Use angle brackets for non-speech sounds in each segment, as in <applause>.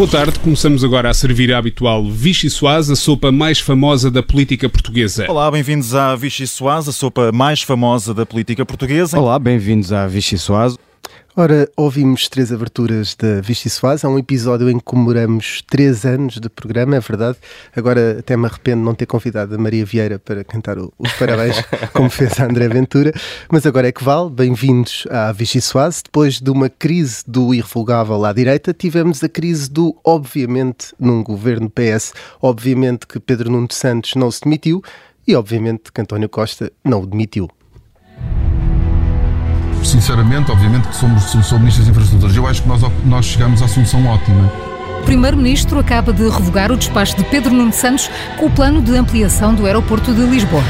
Boa tarde, começamos agora a servir a habitual Vichy Soase, a sopa mais famosa da política portuguesa. Olá, bem-vindos à Vichy Soase, a sopa mais famosa da política portuguesa. Olá, bem-vindos à Vichy Soase. Ora, ouvimos três aberturas da Vichy Soase. É um episódio em que comemoramos três anos de programa, é verdade. Agora até me arrependo de não ter convidado a Maria Vieira para cantar os parabéns, <laughs> como fez a André Ventura. Mas agora é que vale. Bem-vindos à Vichy Soase. Depois de uma crise do irrevogável à direita, tivemos a crise do, obviamente, num governo PS. Obviamente que Pedro Nuno Santos não se demitiu e, obviamente, que António Costa não o demitiu sinceramente, obviamente que somos, sou Ministro das Infraestruturas, eu acho que nós, nós chegamos à solução ótima. O Primeiro-Ministro acaba de revogar o despacho de Pedro Nuno Santos com o plano de ampliação do aeroporto de Lisboa.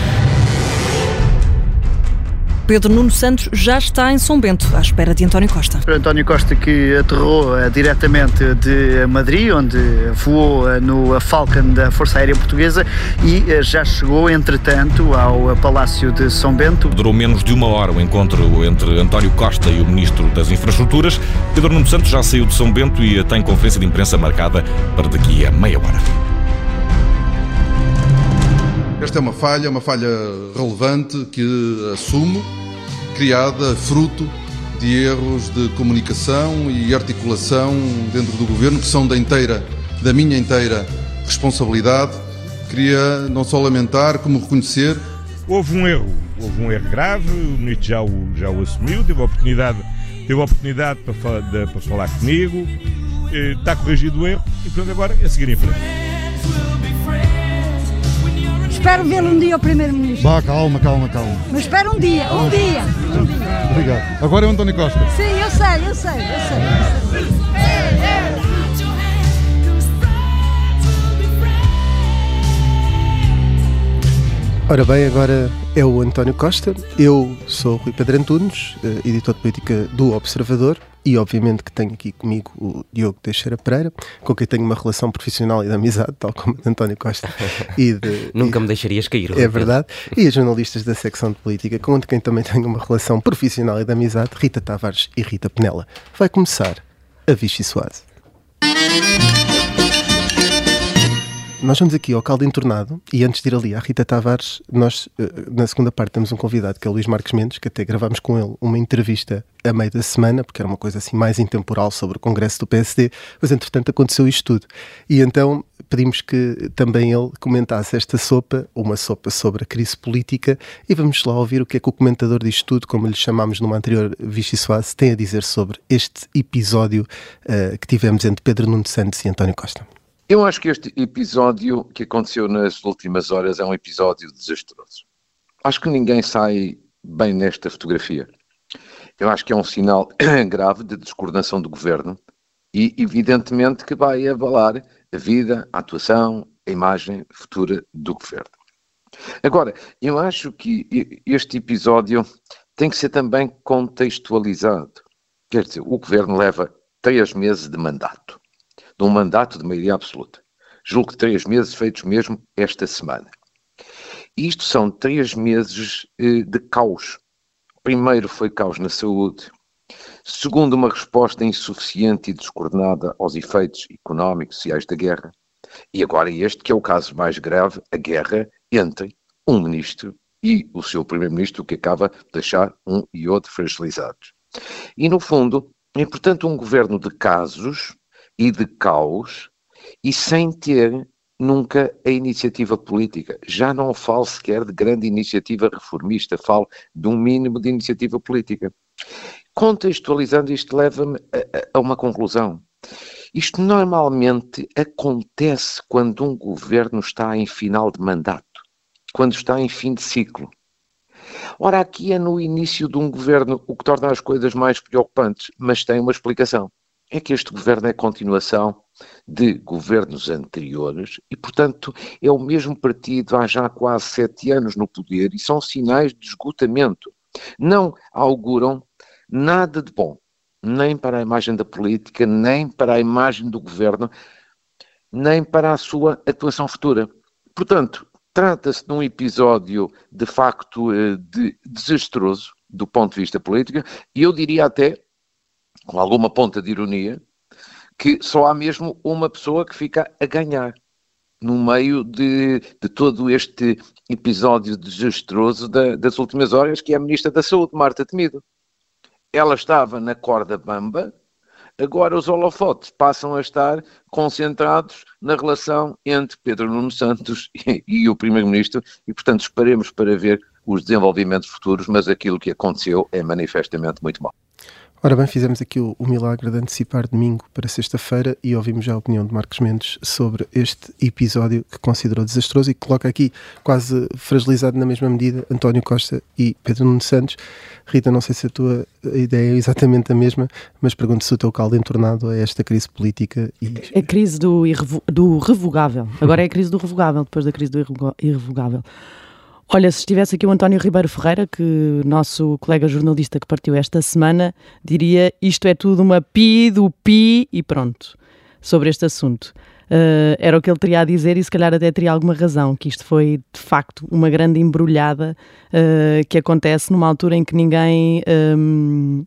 Pedro Nuno Santos já está em São Bento, à espera de António Costa. António Costa que aterrou uh, diretamente de Madrid, onde voou uh, no Falcon da Força Aérea Portuguesa e uh, já chegou, entretanto, ao Palácio de São Bento. Durou menos de uma hora o encontro entre António Costa e o Ministro das Infraestruturas. Pedro Nuno Santos já saiu de São Bento e tem conferência de imprensa marcada para daqui a meia hora. Esta é uma falha, uma falha relevante que assumo criada fruto de erros de comunicação e articulação dentro do governo que são da inteira, da minha inteira responsabilidade. Queria não só lamentar, como reconhecer. Houve um erro, houve um erro grave, o ministro já o, já o assumiu, teve a oportunidade, teve a oportunidade para, para falar comigo, eh, está corrigido o erro e portanto agora é seguir em frente. Espero vê-lo um dia o Primeiro-Ministro. Vá, calma, calma, calma. Mas espero um dia, um dia. Um dia. Obrigado. Agora é o António Costa. Sim, eu sei, eu sei, eu sei. Ora bem, agora é o António Costa. Eu sou Rui Pedro Antunes, eh, editor de política do Observador e obviamente que tenho aqui comigo o Diogo Teixeira Pereira, com quem tenho uma relação profissional e de amizade, tal como António Costa. E de, <laughs> Nunca e, me deixarias cair. É verdade. E as jornalistas da secção de política, com quem também tenho uma relação profissional e de amizade, Rita Tavares e Rita Penela. Vai começar a Vichy Soase. Nós vamos aqui ao caldo entornado e antes de ir ali à Rita Tavares, nós eh, na segunda parte temos um convidado que é o Luís Marques Mendes, que até gravámos com ele uma entrevista a meio da semana, porque era uma coisa assim mais intemporal sobre o Congresso do PSD, mas entretanto aconteceu isto tudo. E então pedimos que também ele comentasse esta sopa, uma sopa sobre a crise política, e vamos lá ouvir o que é que o comentador disto tudo, como lhe chamámos numa anterior Vichy Soase, tem a dizer sobre este episódio uh, que tivemos entre Pedro Nuno Santos e António Costa. Eu acho que este episódio que aconteceu nas últimas horas é um episódio desastroso. Acho que ninguém sai bem nesta fotografia. Eu acho que é um sinal <clears throat> grave de descoordenação do governo e, evidentemente, que vai abalar a vida, a atuação, a imagem futura do governo. Agora, eu acho que este episódio tem que ser também contextualizado. Quer dizer, o governo leva três meses de mandato de um mandato de maioria absoluta. Julgo que três meses feitos mesmo esta semana. Isto são três meses eh, de caos. Primeiro foi caos na saúde. Segundo, uma resposta insuficiente e descoordenada aos efeitos económicos e sociais da guerra. E agora este, que é o caso mais grave, a guerra entre um ministro e o seu primeiro-ministro, que acaba de deixar um e outro fragilizados. E, no fundo, é, portanto, um governo de casos e de caos e sem ter nunca a iniciativa política. Já não falo sequer de grande iniciativa reformista, falo de um mínimo de iniciativa política. Contextualizando isto leva-me a, a uma conclusão. Isto normalmente acontece quando um governo está em final de mandato, quando está em fim de ciclo. Ora, aqui é no início de um governo, o que torna as coisas mais preocupantes, mas tem uma explicação é que este governo é continuação de governos anteriores e, portanto, é o mesmo partido há já quase sete anos no poder e são sinais de esgotamento. Não auguram nada de bom, nem para a imagem da política, nem para a imagem do governo, nem para a sua atuação futura. Portanto, trata-se de um episódio de facto eh, de, desastroso do ponto de vista político e eu diria até com alguma ponta de ironia, que só há mesmo uma pessoa que fica a ganhar no meio de, de todo este episódio desastroso da, das últimas horas, que é a Ministra da Saúde, Marta Temido. Ela estava na corda bamba, agora os holofotes passam a estar concentrados na relação entre Pedro Nuno Santos <laughs> e, e o Primeiro-Ministro, e portanto esperemos para ver os desenvolvimentos futuros, mas aquilo que aconteceu é manifestamente muito mal. Ora bem, fizemos aqui o, o milagre de antecipar domingo para sexta-feira e ouvimos já a opinião de Marcos Mendes sobre este episódio que considerou desastroso e que coloca aqui quase fragilizado na mesma medida António Costa e Pedro Nuno Santos. Rita, não sei se a tua ideia é exatamente a mesma, mas pergunto se o teu caldo entornado a esta crise política e... A crise do, do revogável. Agora é a crise do revogável, depois da crise do irrevogável. Olha, se estivesse aqui o António Ribeiro Ferreira, que nosso colega jornalista que partiu esta semana, diria isto é tudo uma pi do pi e pronto, sobre este assunto. Uh, era o que ele teria a dizer e se calhar até teria alguma razão, que isto foi de facto uma grande embrulhada uh, que acontece numa altura em que ninguém um,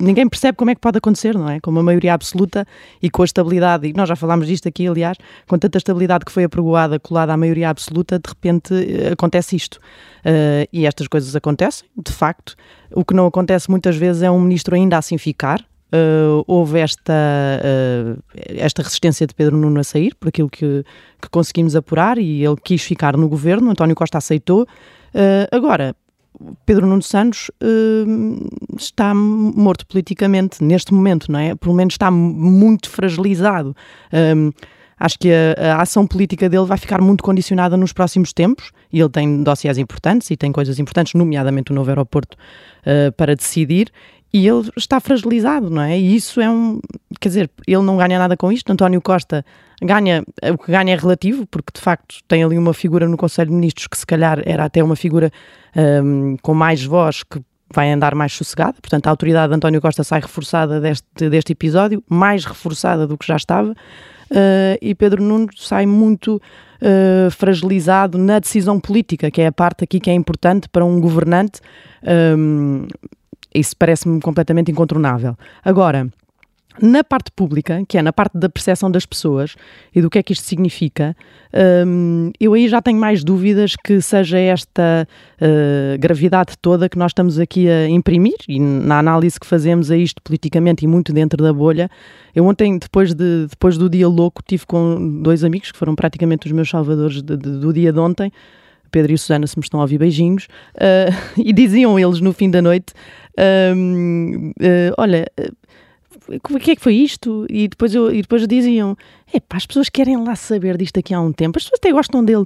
ninguém percebe como é que pode acontecer, não é? Com uma maioria absoluta e com a estabilidade, e nós já falámos disto aqui, aliás, com tanta estabilidade que foi apregoada, colada à maioria absoluta, de repente eh, acontece isto. Uh, e estas coisas acontecem, de facto. O que não acontece muitas vezes é um ministro ainda assim ficar. Uh, houve esta, uh, esta resistência de Pedro Nuno a sair, por aquilo que, que conseguimos apurar, e ele quis ficar no governo, António Costa aceitou. agora, Pedro Nuno Santos uh, está morto politicamente neste momento, não é? Pelo menos está muito fragilizado. Um, acho que a, a, ação política dele vai ficar muito condicionada nos próximos tempos e ele tem dossiês importantes e tem coisas importantes, nomeadamente o novo aeroporto, uh, para decidir. E ele está fragilizado, não é? E isso é um. Quer dizer, ele não ganha nada com isto. António Costa ganha. O que ganha é relativo, porque de facto tem ali uma figura no Conselho de Ministros que se calhar era até uma figura um, com mais voz que vai andar mais sossegada. Portanto, a autoridade de António Costa sai reforçada deste, deste episódio, mais reforçada do que já estava. Uh, e Pedro Nuno sai muito uh, fragilizado na decisão política, que é a parte aqui que é importante para um governante. Um, isso parece-me completamente incontornável. Agora, na parte pública, que é na parte da percepção das pessoas e do que é que isto significa, um, eu aí já tenho mais dúvidas que seja esta uh, gravidade toda que nós estamos aqui a imprimir e na análise que fazemos a isto politicamente e muito dentro da bolha. Eu ontem, depois, de, depois do dia louco, tive com dois amigos que foram praticamente os meus salvadores de, de, do dia de ontem. Pedro e Susana, se me estão a ouvir, beijinhos. Uh, <laughs> e diziam eles no fim da noite: uh, Olha, o que é que foi isto? E depois, eu, e depois diziam: Epá, as pessoas querem lá saber disto aqui há um tempo, as pessoas até gostam dele.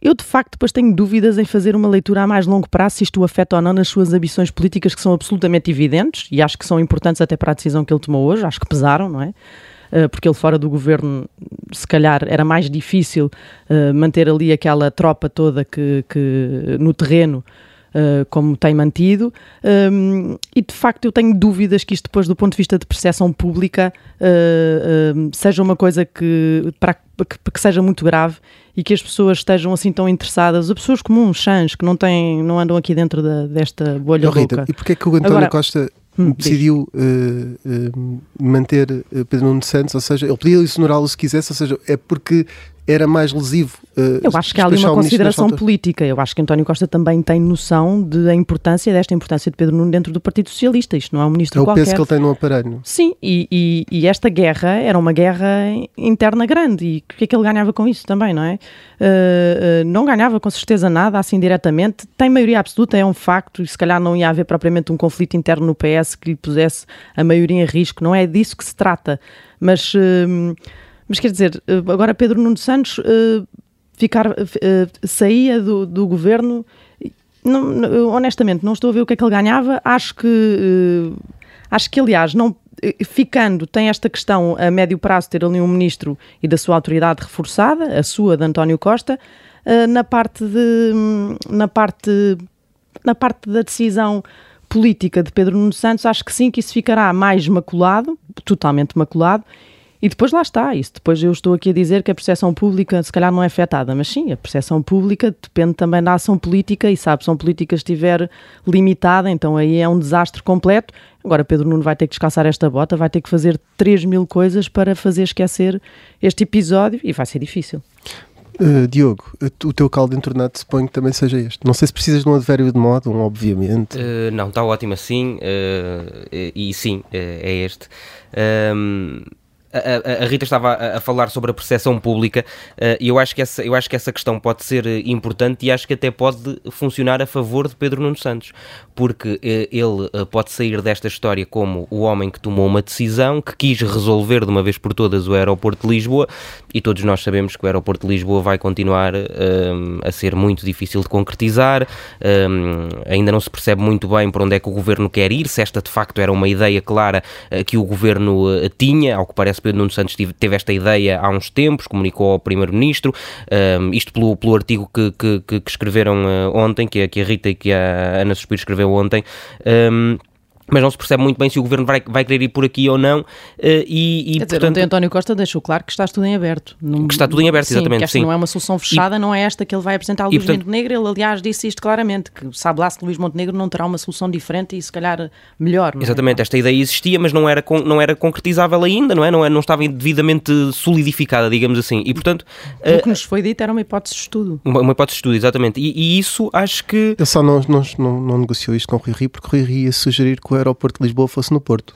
Eu, de facto, depois tenho dúvidas em fazer uma leitura a mais longo prazo se isto afeta ou não nas suas ambições políticas, que são absolutamente evidentes e acho que são importantes até para a decisão que ele tomou hoje, acho que pesaram, não é? porque ele fora do governo, se calhar era mais difícil uh, manter ali aquela tropa toda que, que no terreno Uh, como tem mantido, um, e de facto eu tenho dúvidas que isto depois do ponto de vista de percepção pública uh, uh, seja uma coisa que, para, que, que, seja muito grave e que as pessoas estejam assim tão interessadas, as pessoas comuns, chãs, que não, têm, não andam aqui dentro da, desta bolha oh, Rita, louca. E porquê é que o António Agora, Costa hum, decidiu manter Pedro Nuno Santos, ou seja, ele podia exonerá-lo se quisesse, ou seja, é porque era mais lesivo. Uh, eu acho que há ali uma consideração política. Eu acho que António Costa também tem noção da importância, desta importância de Pedro Nuno dentro do Partido Socialista. Isto não é um ministro é qualquer. É o peso que ele tem no aparelho. Sim, e, e, e, esta guerra era uma guerra interna grande. E o que é que ele ganhava com isso também, não é? Uh, uh, não ganhava com certeza nada, assim diretamente. Tem maioria absoluta, é um facto, e se calhar não ia haver propriamente um conflito interno no PS que lhe pusesse a maioria em risco. Não é disso que se trata. Mas mas quer dizer, eh, agora Pedro Nuno Santos uh, ficar, uh, saía do, do governo. Não, honestamente, não estou a ver o que é que ele ganhava. Acho que, uh, acho que aliás, não, ficando, tem esta questão a médio prazo ter ali um ministro e da sua autoridade reforçada, a sua de António Costa, na parte de, na parte, na parte da decisão política de Pedro Nuno Santos, acho que sim, que isso ficará mais maculado, totalmente maculado, E depois lá está, isso depois eu estou aqui a dizer que a percepção pública se calhar não é afetada, mas sim, a percepção pública depende também da ação política e se a ação política estiver limitada, então aí é um desastre completo. Agora Pedro Nuno vai ter que descansar esta bota, vai ter que fazer 3 mil coisas para fazer esquecer este episódio e vai ser difícil. Uh, Diogo, o teu caldo entornado suponho que também seja este. Não sei se precisas de um advérbio de modo, um obviamente. Uh, não, está ótimo assim, uh, e, e sim, é este. Um, a, a, Rita estava a, a, falar sobre a percepção pública uh, e eu acho, que essa, eu acho que essa questão pode ser eh, importante e acho que até pode funcionar a favor de Pedro Nuno Santos, porque uh, ele uh, pode sair desta história como o homem que tomou uma decisão, que quis resolver de uma vez por todas o aeroporto de Lisboa e todos nós sabemos que o aeroporto de Lisboa vai continuar a ser muito difícil de concretizar, ainda não se percebe muito bem para onde é que o governo quer ir, se esta de facto era uma ideia clara que o governo tinha, ao que parece parece Nuno Santos teve esta ideia há uns tempos, comunicou ao Primeiro-Ministro, um, isto pelo, pelo artigo que, que, que escreveram uh, ontem, que a, que a Rita e que a Ana Suspiro escreveu ontem. Um, mas não se percebe muito bem se o governo vai, vai querer ir por aqui ou não. Uh, e, e, Quer portanto, dizer, António Costa deixou claro que está tudo em aberto. que está tudo em aberto, sim, exatamente. Que esta sim. não é uma solução fechada, e, não é esta que ele vai apresentar ao Luís portanto, Montenegro. Ele, aliás, disse isto claramente: que sabe lá se Luís Montenegro não terá uma solução diferente e se calhar melhor. É? Exatamente, esta ideia existia, mas não era, não era concretizável ainda, não é? Não, é, não estava devidamente solidificada, digamos assim. E portanto. O uh, que nos foi dito era uma hipótese de estudo. Uma, uma hipótese de estudo, exatamente. E, e, isso acho que. Ele só não, não, não, não negociou isto com o Rui Rio, porque o Rui Rio ia sugerir que o aeroporto de Lisboa fosse no Porto.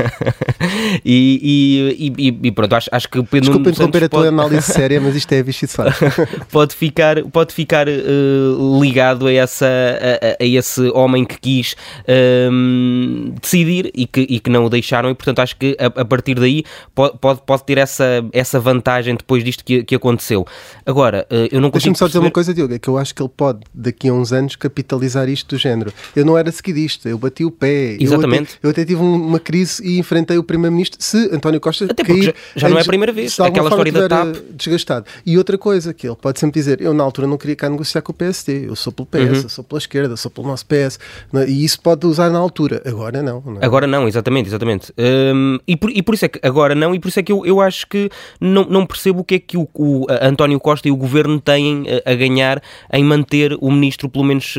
<laughs> e, e, e, pronto, acho, acho que o Pedro Desculpa interromper a tua análise séria, mas isto é bicho <laughs> pode ficar, pode ficar uh, ligado a, essa, a, a, esse homem que quis uh, decidir e que, e que não o deixaram, e portanto acho que a, a partir daí pode, pode, pode, ter essa, essa vantagem depois disto que, que aconteceu. Agora, uh, eu não Deixa-me só perceber... dizer uma coisa, Diogo, é que eu acho que ele pode, daqui a uns anos, capitalizar isto do género. Eu não era seguidista, eu bati o pé. Exatamente. Eu até, eu até tive uma crise e enfrentei o Primeiro-Ministro se António Costa Até cair. Já, já não é a primeira vez. Aquela história da TAP. Desgastado. E outra coisa que ele pode sempre dizer: eu na altura não queria cá negociar com o PSD, eu sou pelo PS, uhum. sou pela esquerda, sou pelo nosso PS. É? E isso pode usar na altura. Agora não. não. Agora não, exatamente, exatamente. Um, e, por, e por isso é que agora não, e por isso é que eu, eu acho que não, não percebo o que é que o, o António Costa e o governo têm a, a ganhar em manter o ministro, pelo menos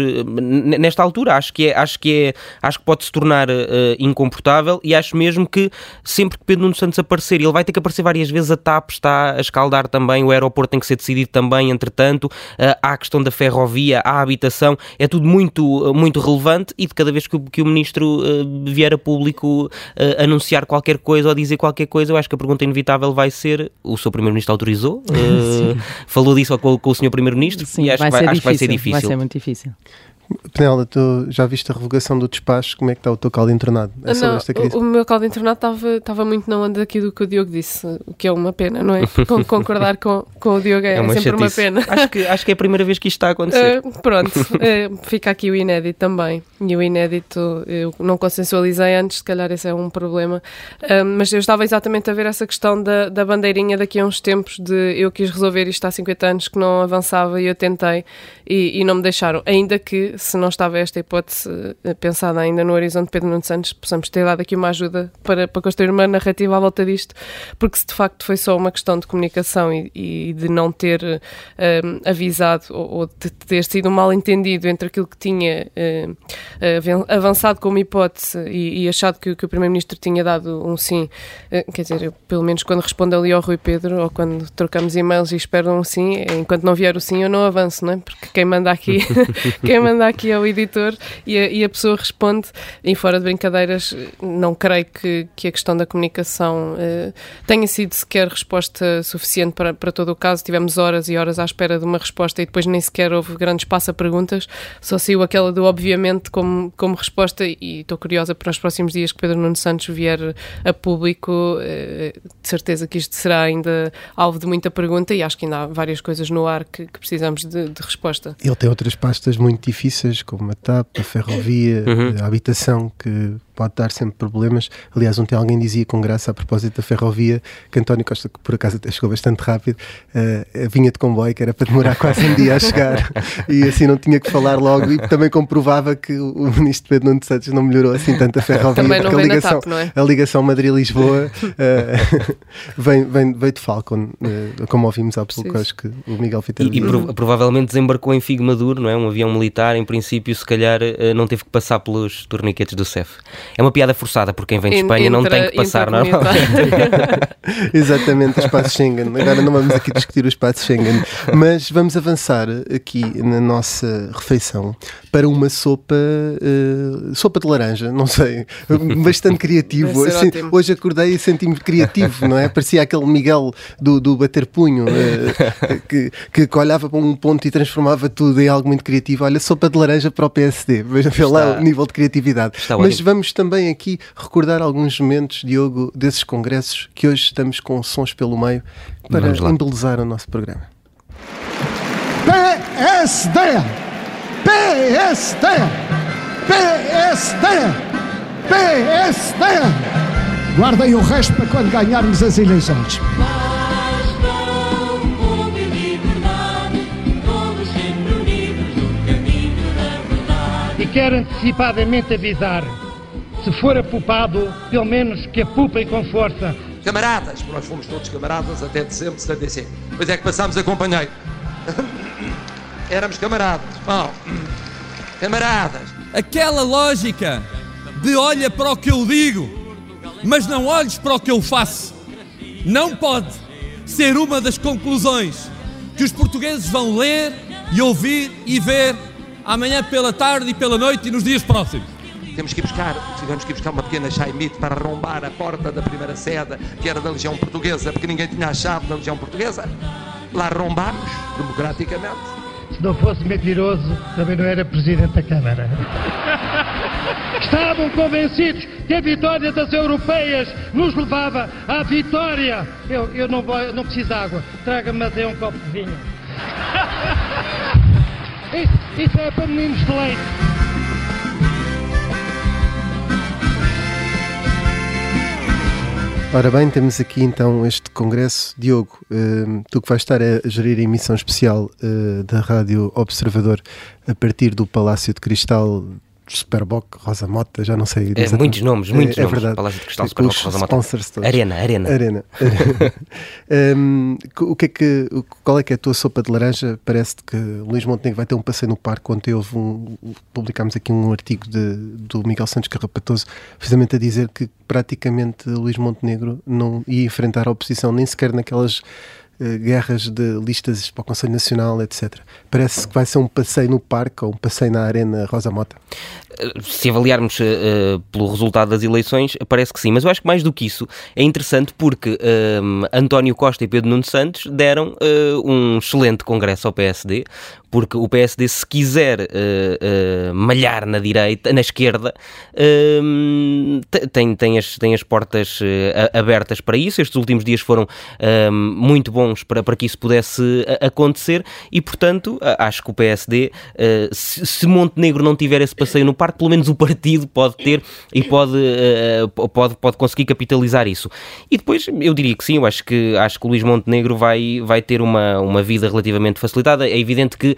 nesta altura. Acho que é, acho que é, acho que pode se tornar uh, incomportável e acho mesmo que sempre que Pedro Nuno Santos aparecer, ele vai ter que aparecer várias vezes, a TAP está a escaldar também, o aeroporto tem que ser decidido também, entretanto, uh, há a questão da ferrovia, há a habitação, é tudo muito, muito relevante e de cada vez que o, que o Ministro uh, vier a público uh, anunciar qualquer coisa ou dizer qualquer coisa, eu acho que a pergunta inevitável vai ser, o seu Primeiro-Ministro autorizou? <laughs> falou disso com, com o Sr. Primeiro-Ministro? E acho, vai, que vai, acho que vai ser difícil. Vai ser muito difícil. Penela, tu já viste a revogação do despacho? Como é que está o teu caldo internado? É não, o, o, meu caldo internado estava muito na onda aqui do que o Diogo disse, o que é uma pena, não é? <laughs> Com, concordar com, com o Diogo é, é uma sempre chatice. uma pena. Acho que, acho que é a primeira vez que isto está a acontecer. Uh, pronto, uh, fica aqui o inédito também. E o inédito eu não consensualizei antes, se calhar esse é um problema. Uh, mas eu estava exatamente a ver essa questão da, da bandeirinha daqui a uns tempos de eu quis resolver isto há 50 anos que não avançava e eu tentei e, e não me deixaram. Ainda que se não estava esta hipótese eh, pensada ainda no horizonte Pedro Nuno Santos, possamos ter dado aqui uma ajuda para, para construir uma narrativa à volta disto, porque se de facto foi só uma questão de comunicação e, e de não ter um, eh, avisado ou, ou, de ter sido um mal-entendido entre aquilo que tinha um, eh, avançado como hipótese e, e achado que, que o Primeiro-Ministro tinha dado um sim, quer dizer, eu, pelo menos quando respondo ali ao Rui Pedro ou quando trocamos e-mails e espero um sim, enquanto não vier o sim eu não avanço, não é? Porque quem manda aqui, <laughs> quem manda aqui é o editor e a, e a, pessoa responde, em fora de brincadeiras, não creio que, que a questão da comunicação uh, tenha sido sequer resposta suficiente para, para todo o caso. Tivemos horas e horas à espera de uma resposta e depois nem sequer houve grande espaço a perguntas, só saiu aquela do obviamente como, como resposta e estou curiosa para os próximos dias que Pedro Nuno Santos vier a público, uh, de certeza que isto será ainda alvo de muita pergunta e acho que ainda há várias coisas no ar que, que precisamos de, de resposta. Ele tem outras pastas muito difíceis, como a TAP, a ferrovia, uhum. a habitação, que pode dar sempre problemas. Aliás, ontem alguém dizia com graça a propósito da ferrovia que António Costa, que por acaso até chegou bastante rápido, uh, vinha de comboio, que era para demorar quase um dia a chegar e assim não tinha que falar logo. E também comprovava que o ministro Pedro Nuno Santos não melhorou assim tanto a ferrovia. Também não a ligação, TAP, é? a ligação Madrid-Lisboa uh, <laughs> vem, vem, veio de Falcon, uh, como ouvimos há pouco, acho que o Miguel Fiteiro. E, e prov provavelmente desembarcou em Figo Maduro, não é? Um avião militar, em princípio, se calhar não teve que passar pelos torniquetes do CEF. É uma piada forçada, porque quem vem de Espanha não tem que passar normalmente. <laughs> <laughs> Exatamente, o espaço Schengen. Agora não vamos aqui discutir o espaço Schengen, mas vamos avançar aqui na nossa refeição para uma sopa, uh, sopa de laranja, não sei, bastante criativo. Assim, hoje acordei e senti-me criativo, não é? Parecia aquele Miguel do, do bater punho <laughs> uh, que, que olhava para um ponto e transformava tudo em algo muito criativo. Olha, sopa de laranja para o PSD. Veja lá o nível de criatividade. Está Mas ótimo. vamos também aqui recordar alguns momentos, Diogo, desses congressos que hoje estamos com sons pelo meio para embelezar o nosso programa. PSD! PSD! PSD! PSD! Guardem o resto para quando ganharmos as eleições. E quero antecipadamente avisar: se for apupado, pelo menos que apupem com força. Camaradas, nós fomos todos camaradas até dezembro de 75. Depois é que passámos a companheiro. <laughs> Éramos camaradas. Oh, camaradas. Aquela lógica de olha para o que eu digo, mas não olhes para o que eu faço, não pode ser uma das conclusões que os portugueses vão ler e ouvir e ver amanhã pela tarde e pela noite e nos dias próximos. Temos que buscar, tivemos que buscar uma pequena chaimite para arrombar a porta da primeira sede, que era da Legião Portuguesa, porque ninguém tinha a chave da Legião Portuguesa. Lá arrombámos, democraticamente. Se não fosse mentiroso, também não era Presidente da Câmara. Estavam convencidos que a vitória das europeias nos levava à vitória. Eu, eu não, vou, não preciso de água, traga-me até um copo de vinho. Isso, isso é para meninos de leite. Ora bem, temos aqui então este congresso. Diogo, uh, tu que vais estar a gerir a emissão especial uh, da Rádio Observador a partir do Palácio de Cristal Superboc, Rosa Mota, já não sei. É, muitos nomes, muitos é, é nomes. Verdade. Palácio de Cristal, Superboc, Rosa Mota. Arena, Arena. <laughs> Arena. um, o que é que, qual é que é a tua sopa de laranja? Parece-te que Luís Montenegro vai ter um passeio no parque. Ontem houve um, publicámos aqui um artigo de, do Miguel Santos Carrapatoso, precisamente a dizer que praticamente Luís Montenegro não ia enfrentar a oposição nem sequer naquelas eh, guerras de listas para o Conselho Nacional, etc. Parece que vai ser um passeio no parque ou um passeio na Arena Rosa Mota. Eh, se avaliarmos uh, pelo resultado das eleições, parece que sim. Mas eu acho que mais do que isso é interessante porque uh, António Costa e Pedro Nuno Santos deram um excelente congresso ao PSD, porque o PSD, se quiser malhar na direita, na esquerda, tem, tem, as, tem as portas abertas para isso. Estes últimos dias foram muito bons para, para que isso pudesse acontecer e, portanto, acho que o PSD, se, se Montenegro não tiver esse passeio no parte, pelo menos o partido pode ter e pode, uh, pode, pode conseguir capitalizar isso. E depois eu diria que sim, eu acho que, acho que o Luís Montenegro vai, vai ter uma, uma vida relativamente facilitada. É evidente que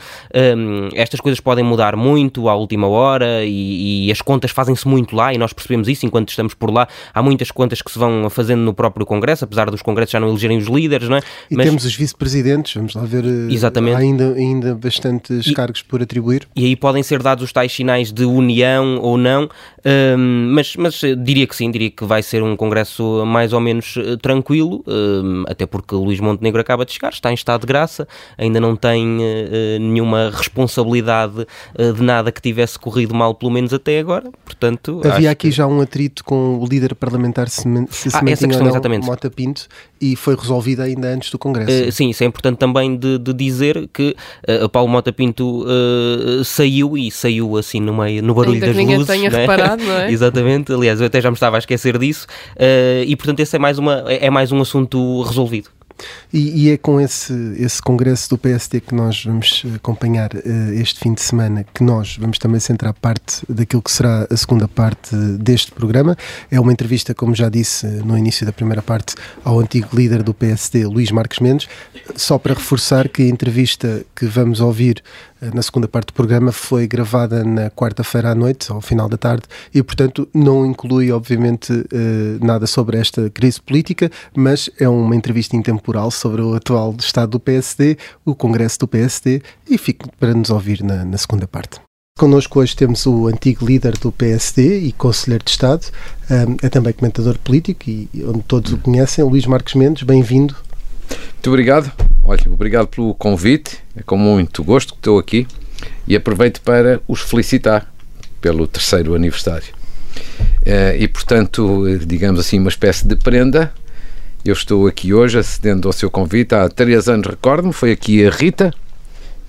um, estas coisas podem mudar muito à última hora e, e as contas fazem-se muito lá e nós percebemos isso enquanto estamos por lá. Há muitas contas que se vão fazendo no próprio Congresso, apesar dos Congressos já não elegerem os líderes, não é? E Mas... temos os vice-presidentes, vamos lá ver. Eh, Exatamente. Há ainda, ainda bastantes e, cargos por atribuir. E aí podem ser dados os tais sinais de união ou não, um, mas, mas diria que sim, diria que vai ser um congresso mais ou menos eh, tranquilo, um, até porque Luís Montenegro acaba de chegar, está em estado de graça, ainda não tem uh, nenhuma responsabilidade uh, de nada que tivesse corrido mal, pelo menos até agora, portanto... Havia aqui que... já um atrito com o líder parlamentar se, se ah, essa questão, exatamente. Mota Pinto, e foi resolvida ainda antes do congresso. Uh, sim, isso é importante também de, de dizer que uh, Paulo Mota Pinto saiu e saiu assim no meio, no barulho Ainda das ninguém luzes. tenha né? reparado, não é? <laughs> Exatamente, aliás, eu até já me estava a esquecer disso, uh, e portanto esse é mais, uma, é mais um assunto resolvido. E, e, é com esse, esse congresso do PSD que nós vamos acompanhar uh, este fim de semana que nós vamos também centrar parte daquilo que será a segunda parte deste programa. É uma entrevista, como já disse no início da primeira parte, ao antigo líder do PSD, Luís Marques Mendes. Só para reforçar que a entrevista que vamos ouvir na segunda parte do programa foi gravada na quarta-feira à noite, ao final da tarde, e portanto não inclui, obviamente, uh, nada sobre esta crise política, mas é uma entrevista intemporal sobre o atual estado do PSD, o Congresso do PSD, e fico para nos ouvir na, na segunda parte. Connosco hoje temos o antigo líder do PSD e conselheiro de Estado, um, é também comentador político e onde todos o conhecem, Luís Marques Mendes, bem-vindo. Muito obrigado, olha, obrigado pelo convite, é com muito gosto que estou aqui e aproveito para os felicitar pelo terceiro aniversário. Uh, e portanto, digamos assim, uma espécie de prenda eu estou aqui hoje acedendo ao seu convite. Há três anos, recordo-me, foi aqui a Rita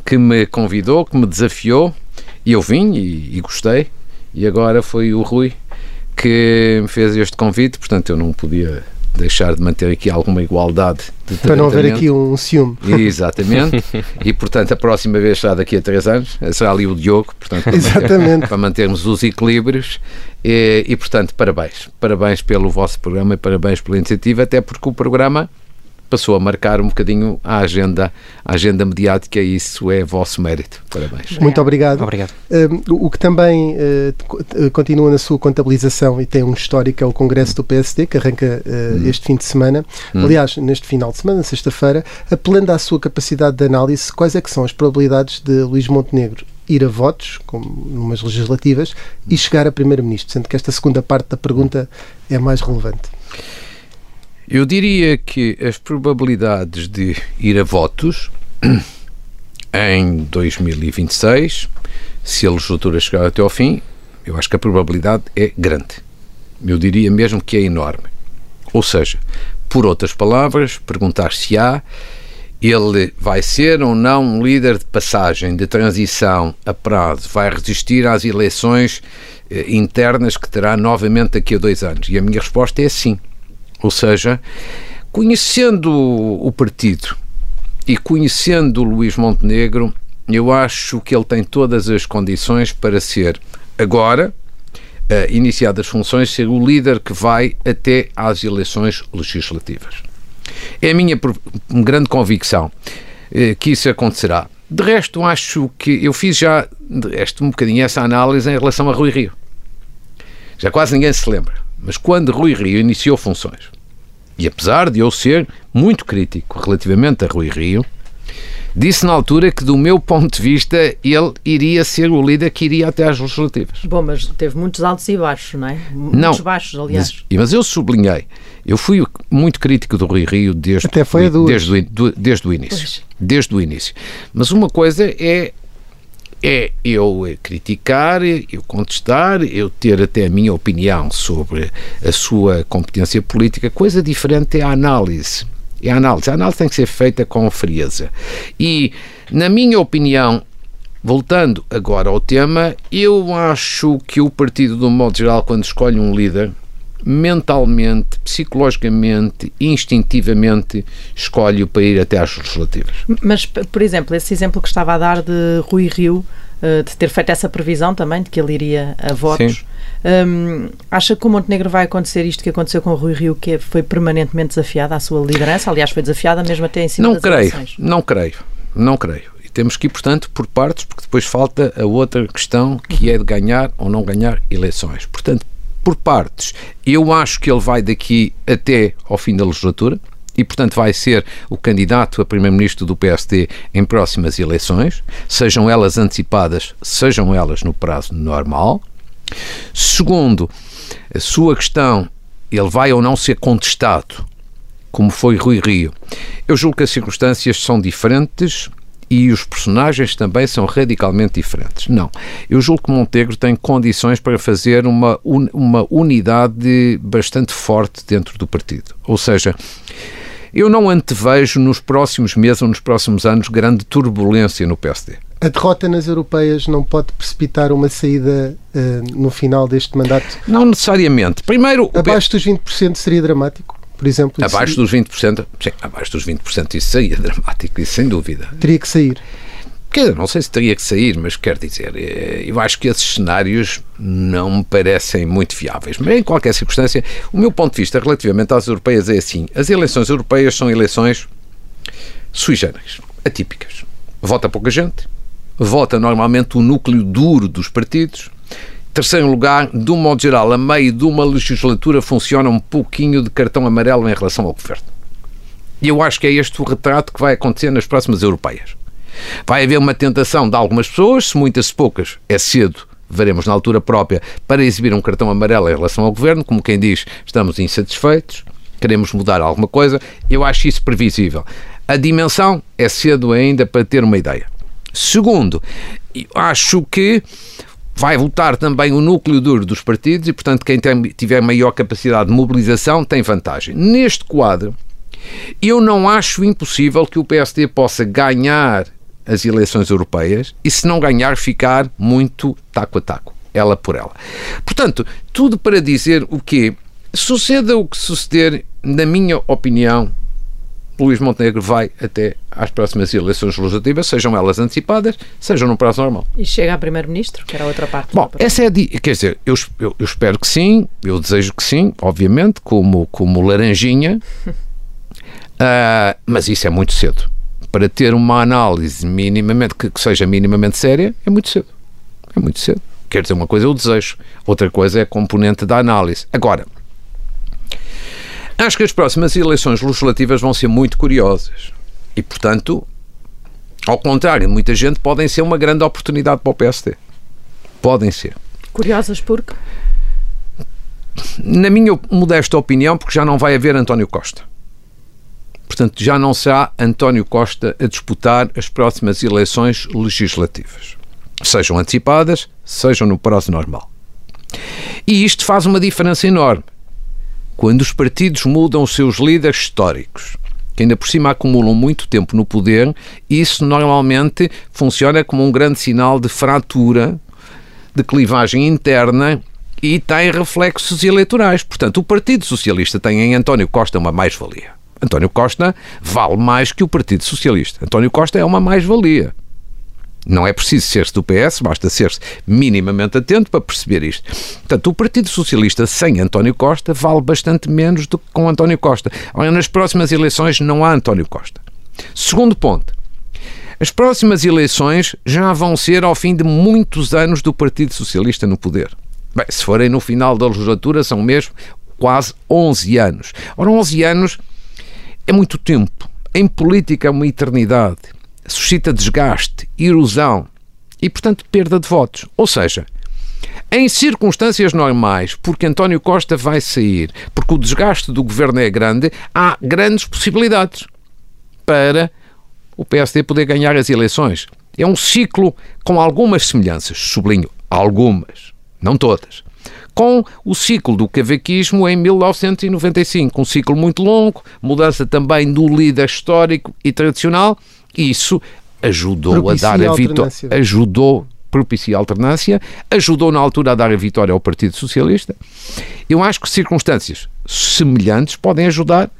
que me convidou, que me desafiou e eu vim e, e gostei. E agora foi o Rui que me fez este convite, portanto eu não podia deixar de manter aqui alguma igualdade de Para não haver aqui um ciúme. Exatamente. <laughs> e, portanto, a próxima vez será daqui a três anos, será ali o Diogo, portanto, para, Exatamente. Manter, para mantermos os equilíbrios. E, e, portanto, parabéns. Parabéns pelo vosso programa e parabéns pela iniciativa, até porque o programa passou a marcar um bocadinho a agenda, a agenda mediática e isso é vosso mérito. Parabéns. Muito obrigado. Obrigado. o que também uh, continua na sua contabilização e tem um histórico é o Congresso do PSD, que arranca uh, hum. este fim de semana. Hum. Aliás, neste final de semana, sexta-feira, apelando à sua capacidade de análise, quais é que são as probabilidades de Luís Montenegro ir a votos, como numas legislativas, e chegar a Primeiro-Ministro, sendo que esta segunda parte da pergunta é mais relevante. Eu diria que as probabilidades de ir a votos <clears throat> em 2026, se a legislatura chegar até ao fim, eu acho que a probabilidade é grande. Eu diria mesmo que é enorme. Ou seja, por outras palavras, perguntar se há ele vai ser ou não um líder de passagem, de transição a prazo, vai resistir às eleições eh, internas que terá novamente daqui a dois anos? E a minha resposta é sim. Ou seja, conhecendo o partido e conhecendo o Luís Montenegro, eu acho que ele tem todas as condições para ser, agora, uh, as funções, ser o líder que vai até às eleições legislativas. É a minha grande convicção uh, que isso acontecerá. De resto, acho que eu fiz já, de resto, um bocadinho essa análise em relação a Rui Rio. Já quase ninguém se lembra. Mas quando Rui Rio iniciou funções, e apesar de eu ser muito crítico relativamente a Rui Rio, disse na altura que, do meu ponto de vista, ele iria ser o líder que iria até às legislativas. Bom, mas teve muitos altos e baixos, não é? Muitos não, baixos, aliás. Mas, mas, eu sublinhei, eu fui muito crítico do Rui Rio desde, até foi o, desde, o, desde o início. Pois. Desde o início. Mas uma coisa é é eu criticar, eu contestar, eu ter até a minha opinião sobre a sua competência política. Coisa diferente é a análise. É a análise. A análise tem que ser feita com frieza. E, na minha opinião, voltando agora ao tema, eu acho que o partido, de um modo geral, quando escolhe um líder, mentalmente, psicologicamente, instintivamente escolhe-o para ir até às legislativas. Mas, por exemplo, esse exemplo que estava a dar de Rui Rio, eh, de ter feito essa previsão também de que ele iria a votos. Um, acha que o Montenegro vai acontecer isto que aconteceu com o Rui Rio, que foi permanentemente desafiada à sua liderança? Aliás, foi desafiada mesmo até em cima não das creio, eleições. Não creio, não creio. E temos que ir, portanto, por partes, porque depois falta a outra questão que é de ganhar ou não ganhar eleições. Portanto, por partes. Eu acho que ele vai daqui até ao fim da legislatura e, portanto, vai ser o candidato a primeiro-ministro do PSD em próximas eleições, sejam elas antecipadas, sejam elas no prazo normal. Segundo, a sua questão, ele vai ou não ser contestado, como foi Rui Rio. Eu julgo que as circunstâncias são diferentes e os personagens também são radicalmente diferentes. Não. Eu julgo que Montenegro tem condições para fazer uma, uma unidade bastante forte dentro do partido. Ou seja, eu não antevejo nos próximos meses ou nos próximos anos grande turbulência no PSD. A derrota nas europeias não pode precipitar uma saída uh, no final deste mandato? Não necessariamente. Primeiro, abaixo dos 20% seria dramático? Por exemplo. Abaixo dos 20%, sim, abaixo dos 20%, isso seria dramático, isso sem dúvida. Teria que sair. Quer não sei se teria que sair, mas quer dizer, eh, eu acho que esses cenários não me parecem muito viáveis. Mas em qualquer circunstância, o meu ponto de vista relativamente às europeias é assim: as eleições europeias são eleições sui generis, atípicas. Vota pouca gente, vota normalmente o núcleo duro dos partidos. Terceiro lugar, de um modo geral, a meio de uma legislatura funciona um pouquinho de cartão amarelo em relação ao governo. E eu acho que é este o retrato que vai acontecer nas próximas europeias. Vai haver uma tentação de algumas pessoas, se muitas, se poucas, é cedo, veremos na altura própria, para exibir um cartão amarelo em relação ao governo, como quem diz, estamos insatisfeitos, queremos mudar alguma coisa. Eu acho isso previsível. A dimensão é cedo ainda para ter uma ideia. Segundo, acho que vai votar também o núcleo duro dos partidos e, portanto, quem tem, tiver maior capacidade de mobilização tem vantagem. Neste quadro, eu não acho impossível que o PSD possa ganhar as eleições europeias e, se não ganhar, ficar muito taco a taco, ela por ela. Portanto, tudo para dizer o quê? Suceda o que suceder, na minha opinião, Luís Montenegro vai até às próximas eleições legislativas, sejam elas antecipadas, sejam no prazo normal. E chega a Primeiro-Ministro, que era outra parte. Bom, essa é a. Quer dizer, eu, eu, eu, espero que sim, eu desejo que sim, obviamente, como, como laranjinha, uh, <laughs> mas isso é muito cedo para ter uma análise minimamente que, que seja minimamente séria, é muito cedo. É muito cedo. Quer dizer, uma coisa é o desejo, outra coisa é a componente da análise. Agora, acho que as próximas eleições legislativas vão ser muito curiosas e, portanto, ao contrário de muita gente, podem ser uma grande oportunidade para o PSD. Podem ser. Curiosas porque? Na minha modesta opinião, porque já não vai haver António Costa. Portanto, já não será António Costa a disputar as próximas eleições legislativas. Sejam antecipadas, sejam no prazo normal. E isto faz uma diferença enorme. Quando os partidos mudam os seus líderes históricos, que ainda por cima acumulam muito tempo no poder, isso normalmente funciona como um grande sinal de fratura, de clivagem interna e tem reflexos eleitorais. Portanto, o Partido Socialista tem em António Costa uma mais-valia. António Costa vale mais que o Partido Socialista. António Costa é uma mais-valia. Não é preciso ser-se do PS, basta ser-se minimamente atento para perceber isto. Portanto, o Partido Socialista sem António Costa vale bastante menos do que com António Costa. Nas próximas eleições não há António Costa. Segundo ponto. As próximas eleições já vão ser ao fim de muitos anos do Partido Socialista no poder. Bem, se forem no final da legislatura, são mesmo quase 11 anos. Ora, 11 anos é muito tempo. Em política é uma eternidade. Suscita desgaste, erosão e, portanto, perda de votos. Ou seja, em circunstâncias normais, porque António Costa vai sair, porque o desgaste do governo é grande, há grandes possibilidades para o PSD poder ganhar as eleições. É um ciclo com algumas semelhanças, sublinho, algumas, não todas com o ciclo do cavaquismo em 1995. Um ciclo muito longo, mudança também do líder histórico e tradicional, e isso ajudou Propicia a dar a vitória. Ajudou, propicia a alternância, ajudou na altura a dar a vitória ao Partido Socialista. Eu acho que circunstâncias semelhantes podem ajudar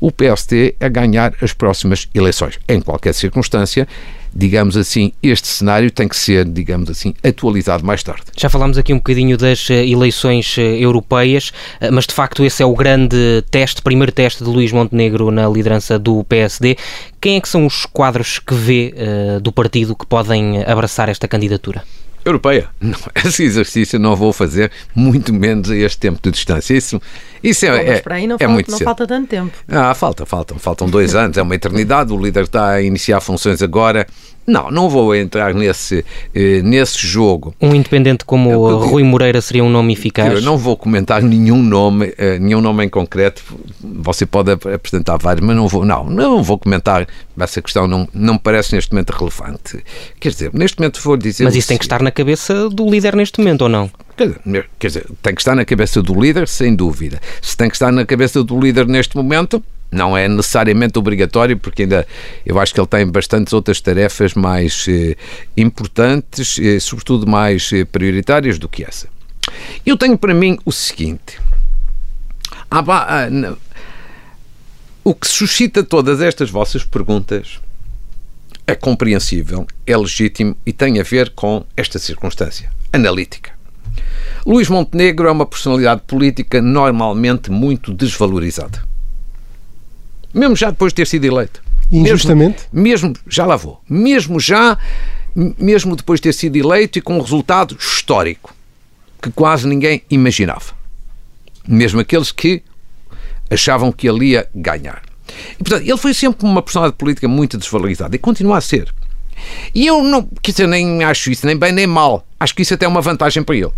o PST a ganhar as próximas eleições. Em qualquer circunstância, digamos assim, este cenário tem que ser, digamos assim, atualizado mais tarde. Já falámos aqui um bocadinho das eh, eleições eh, europeias, eh, mas de facto esse é o grande teste, primeiro teste de Luís Montenegro na liderança do PSD. Quem é que são os quadros que vê uh, do partido que podem abraçar esta candidatura? Europeia. <laughs> Não, esse exercício não vou fazer, muito menos a este tempo de distância. Isso, isso é, mas é, para aí não, é falta, muito não cedo. falta tanto tempo. Ah, falta, faltam, faltam dois <laughs> anos, é uma eternidade. O líder está a iniciar funções agora. Não, não vou entrar nesse, eh, nesse jogo. Um independente como o eu Rui Moreira seria um nome eficaz? Eu não vou comentar nenhum nome, eh, nenhum nome em concreto. Você pode ap- apresentar vários, mas não vou, não, não vou comentar essa questão. Não, não me parece neste momento relevante. Quer dizer, neste momento vou dizer. Mas isso tem que estar na cabeça do líder neste momento, ou não? Quer dizer, tem que estar na cabeça do líder, sem dúvida. Se tem que estar na cabeça do líder neste momento, não é necessariamente obrigatório, porque ainda eu acho que ele tem bastantes outras tarefas mais eh, importantes, eh, sobretudo mais eh, prioritárias do que essa. Eu tenho para mim o seguinte: há ba- ah, o que suscita todas estas vossas perguntas é compreensível, é legítimo e tem a ver com esta circunstância analítica. Luís Montenegro é uma personalidade política normalmente muito desvalorizada. Mesmo já depois de ter sido eleito. Injustamente? Mesmo, mesmo já lá vou. Mesmo já, mesmo depois de ter sido eleito e com um resultado histórico que quase ninguém imaginava. Mesmo aqueles que achavam que ele ia ganhar. E, portanto, ele foi sempre uma personalidade política muito desvalorizada e continua a ser. E eu não, quer dizer, nem acho isso nem bem nem mal. Acho que isso até é uma vantagem para ele.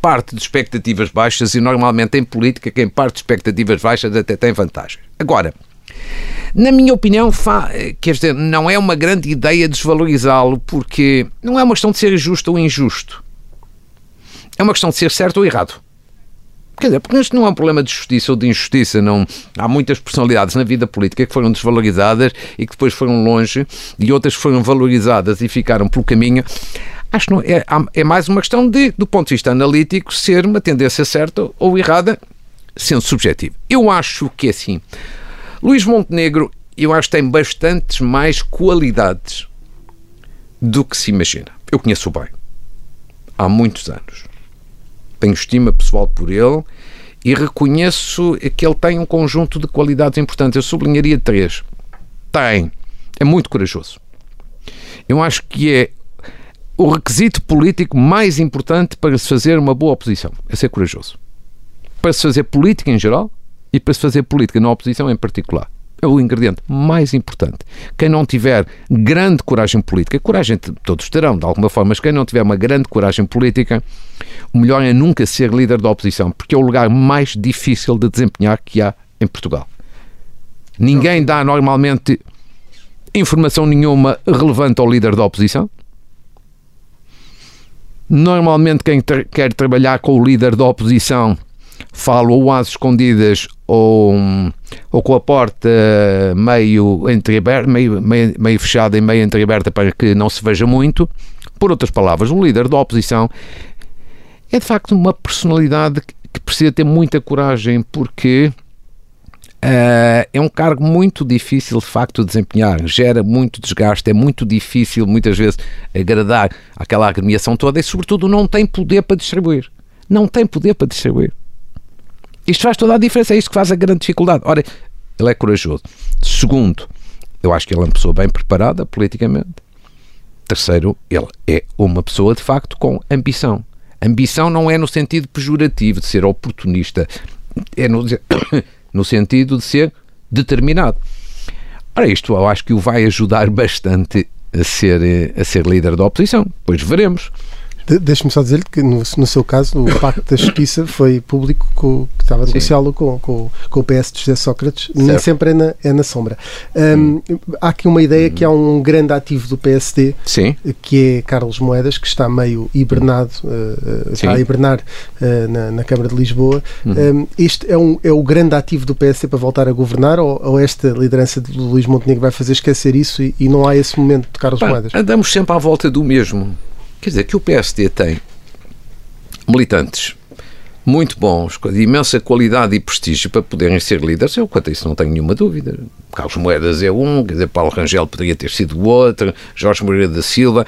Parte de expectativas baixas e normalmente em política quem parte de expectativas baixas até tem vantagem. Agora, na minha opinião, quer dizer, não é uma grande ideia desvalorizá-lo porque não é uma questão de ser justo ou injusto. É uma questão de ser certo ou errado. Quer dizer, porque isto não é um problema de justiça ou de injustiça, não. Há muitas personalidades na vida política que foram desvalorizadas e que depois foram longe, e outras foram valorizadas e ficaram pelo caminho. Acho que não, é, é mais uma questão de, do ponto de vista analítico, ser uma tendência certa ou errada, sendo subjetivo. Eu acho que é assim. Luís Montenegro, eu acho que tem bastantes mais qualidades do que se imagina. Eu conheço bem. Há muitos anos tenho estima pessoal por ele e reconheço que ele tem um conjunto de qualidades importantes. Eu sublinharia três. Tem. É muito corajoso. Eu acho que é o requisito político mais importante para se fazer uma boa oposição. É ser corajoso. Para se fazer política em geral e para se fazer política na oposição em particular é o ingrediente mais importante. Quem não tiver grande coragem política, coragem todos terão, de alguma forma, mas quem não tiver uma grande coragem política, o melhor é nunca ser líder da oposição, porque é o lugar mais difícil de desempenhar que há em Portugal. Ninguém dá normalmente informação nenhuma relevante ao líder da oposição. Normalmente, quem quer trabalhar com o líder da oposição fala ou às escondidas ou, ou com a porta meio entreaberta, meio, meio, meio fechada e meio entreaberta para que não se veja muito. Por outras palavras, o líder da oposição é de facto uma personalidade que precisa ter muita coragem porque Uh, é um cargo muito difícil de facto de desempenhar, gera muito desgaste, é muito difícil muitas vezes agradar aquela agremiação toda e, sobretudo, não tem poder para distribuir. Não tem poder para distribuir. Isto faz toda a diferença, é isto que faz a grande dificuldade. Ora, ele é corajoso. Segundo, eu acho que ele é uma pessoa bem preparada politicamente. Terceiro, ele é uma pessoa de facto com ambição. Ambição não é no sentido pejorativo de ser oportunista, é no, <coughs> no sentido de ser determinado. Ora, isto eu acho que o vai ajudar bastante a ser, a ser líder da oposição. Pois veremos. De, Deixe-me só dizer que, no, no, seu caso, o Pacto da Justiça foi público com, que estava a negociá-lo com, com, com, o PS de José Sócrates, certo. nem sempre é na, é na sombra. Um, hum. Há aqui uma ideia hum. que há um grande ativo do PSD, Sim. que é Carlos Moedas, que está meio hibernado, uh, está a hibernar uh, na, na, Câmara de Lisboa. Hum. Um, este é, um, é o grande ativo do PSD para voltar a governar ou, ou esta liderança de Luís Montenegro vai fazer esquecer isso e, e não há esse momento de Carlos Moedas? Andamos sempre à volta do mesmo. Quer dizer, que o PSD tem militantes muito bons, de imensa qualidade e prestígio para poderem ser líderes, eu quanto a isso não tenho nenhuma dúvida. Carlos Moedas é um, quer dizer, Paulo Rangel poderia ter sido outro, Jorge Moreira da Silva.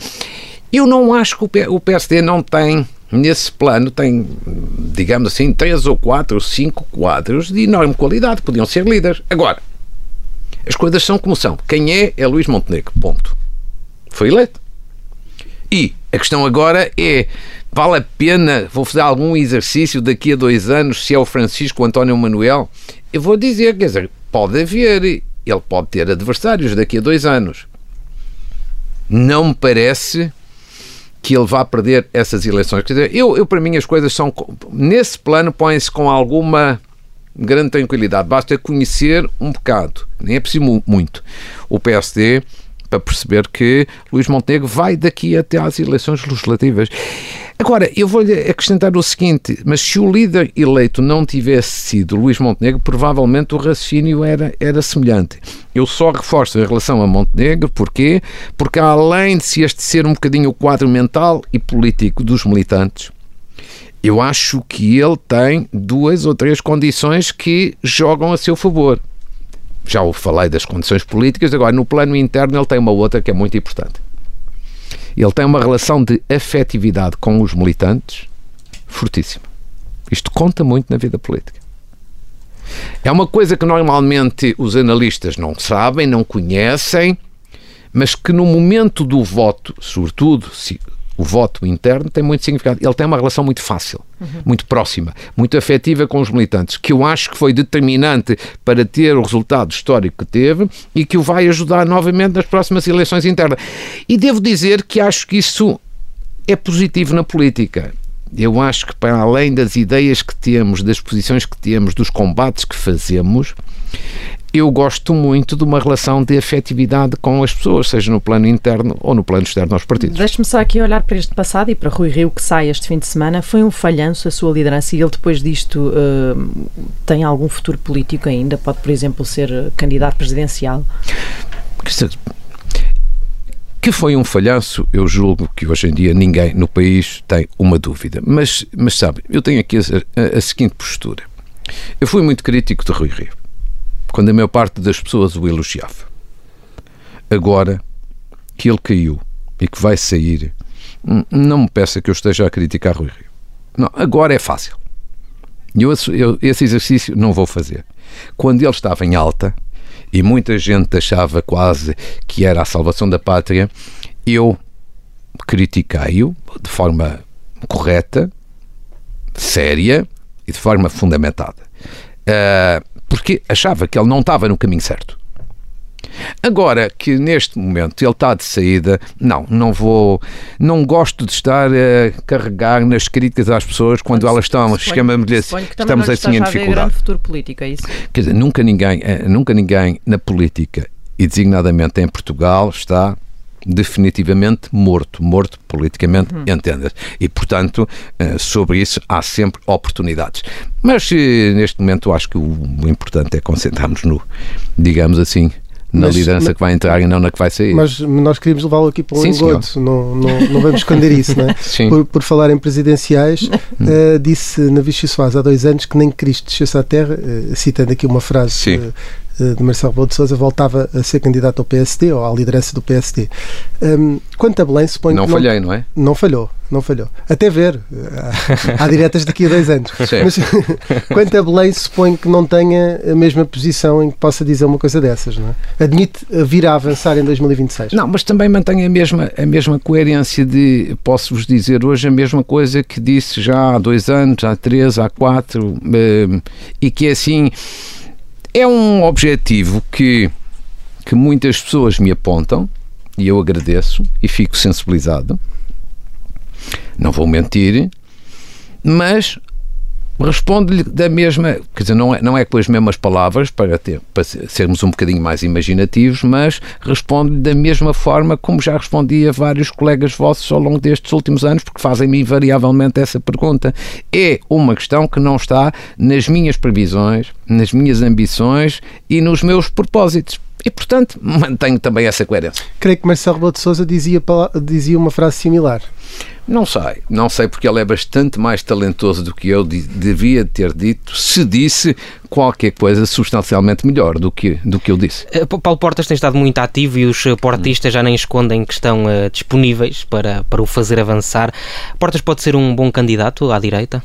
Eu não acho que o PSD não tem, nesse plano, tem, digamos assim, três ou quatro ou cinco quadros de enorme qualidade, podiam ser líderes. Agora, as coisas são como são. Quem é, é Luís Montenegro, ponto. Foi eleito. E a questão agora é: vale a pena? Vou fazer algum exercício daqui a dois anos se é o Francisco António Manuel? Eu vou dizer, quer dizer, pode haver, ele pode ter adversários daqui a dois anos. Não me parece que ele vá perder essas eleições. Quer dizer, eu, eu para mim as coisas são. Nesse plano põem-se com alguma grande tranquilidade. Basta conhecer um bocado, nem é preciso muito. O PSD para perceber que Luís Montenegro vai daqui até às eleições legislativas. Agora, eu vou-lhe acrescentar o seguinte: mas se o líder eleito não tivesse sido Luís Montenegro, provavelmente o raciocínio era, era semelhante. Eu só reforço em relação a Montenegro, porquê? Porque além de se este ser um bocadinho o quadro mental e político dos militantes, eu acho que ele tem duas ou três condições que jogam a seu favor. Já o falei das condições políticas, agora no plano interno ele tem uma outra que é muito importante. Ele tem uma relação de afetividade com os militantes fortíssima. Isto conta muito na vida política. É uma coisa que normalmente os analistas não sabem, não conhecem, mas que no momento do voto, sobretudo se o voto interno, tem muito significado. Ele tem uma relação muito fácil, uhum. muito próxima, muito afetiva com os militantes, que eu acho que foi determinante para ter o resultado histórico que teve e que o vai ajudar novamente nas próximas eleições internas. E devo dizer que acho que isso é positivo na política. Eu acho que, para além das ideias que temos, das posições que temos, dos combates que fazemos, eu gosto muito de uma relação de afetividade com as pessoas, seja no plano interno ou no plano externo aos partidos. Deixe-me só aqui olhar para este passado e para Rui Rio, que sai este fim de semana. Foi um falhanço a sua liderança e ele, depois disto, uh, tem algum futuro político ainda? Pode, por exemplo, ser candidato presidencial? Que foi um falhanço, eu julgo que hoje em dia ninguém no país tem uma dúvida. Mas, mas sabe, eu tenho aqui a, a, a seguinte postura. Eu fui muito crítico de Rui Rio quando a maior parte das pessoas o elogiava. Agora que ele caiu e que vai sair, não me peça que eu esteja a criticar Rui Rio. Não, agora é fácil. Eu, eu, esse exercício não vou fazer. Quando ele estava em alta e muita gente achava quase que era a salvação da pátria, eu critiquei-o de forma correta, séria e de forma fundamentada. Uh, porque achava que ele não estava no caminho certo. Agora que neste momento ele está de saída, não, não vou, não gosto de estar a carregar nas críticas às pessoas quando elas estão, chegamos estamos assim em dificuldade. futuro político, é isso? Quer dizer, nunca ninguém, eh, nunca ninguém na política e designadamente em Portugal está definitivamente morto, morto politicamente, uhum. entenda E, portanto, eh, sobre isso há sempre oportunidades. Mas eh, neste momento acho que o importante é concentrarmos no, digamos assim, na mas, liderança mas, que vai entrar e não na que vai sair. Mas nós queríamos levá-lo aqui para o engodo, não, não, não vamos esconder isso, não é? <laughs> Por, por, falar em presidenciais, uh, disse na Vichy Soares há dois anos que nem Cristo descesse à Terra, uh, citando aqui uma frase uh, de Marcelo Rebelo de Sousa, voltava a ser candidato ao PSD ou à liderança do PSD. Um, quanto a Belém, suponho não que. Não falhei, não é? Não falhou, não falhou. Até ver. Há, há diretas daqui a dois anos. Sim. Mas <laughs> quanto a Belém, suponho que não tenha a mesma posição em que possa dizer uma coisa dessas, não é? Admite vir a avançar em 2026. Não, mas também mantém a mesma, a mesma coerência de, posso-vos dizer hoje, a mesma coisa que disse já há dois anos, há três, há quatro, e que é assim é um objetivo que, que muitas pessoas me apontam e eu agradeço e fico sensibilizado. Não vou mentir, mas responde-lhe da mesma, quer dizer, não é, não é com as mesmas palavras para, ter, para sermos um bocadinho mais imaginativos, mas responde-lhe da mesma forma como já respondi a vários colegas vossos ao longo destes últimos anos, porque fazem-me invariavelmente essa pergunta. É uma questão que não está nas minhas previsões, nas minhas ambições e nos meus propósitos. E, portanto, mantenho também essa coerência. Creio que Marcelo Rebelo de Sousa dizia, dizia uma frase similar. Não sei, não sei porque ele é bastante mais talentoso do que eu devia ter dito se disse qualquer coisa substancialmente melhor do que, do que eu disse. Eh, Paulo Portas tem estado muito ativo e os portistas já nem escondem que estão uh, disponíveis para, para o fazer avançar. Portas pode ser um bom candidato à direita?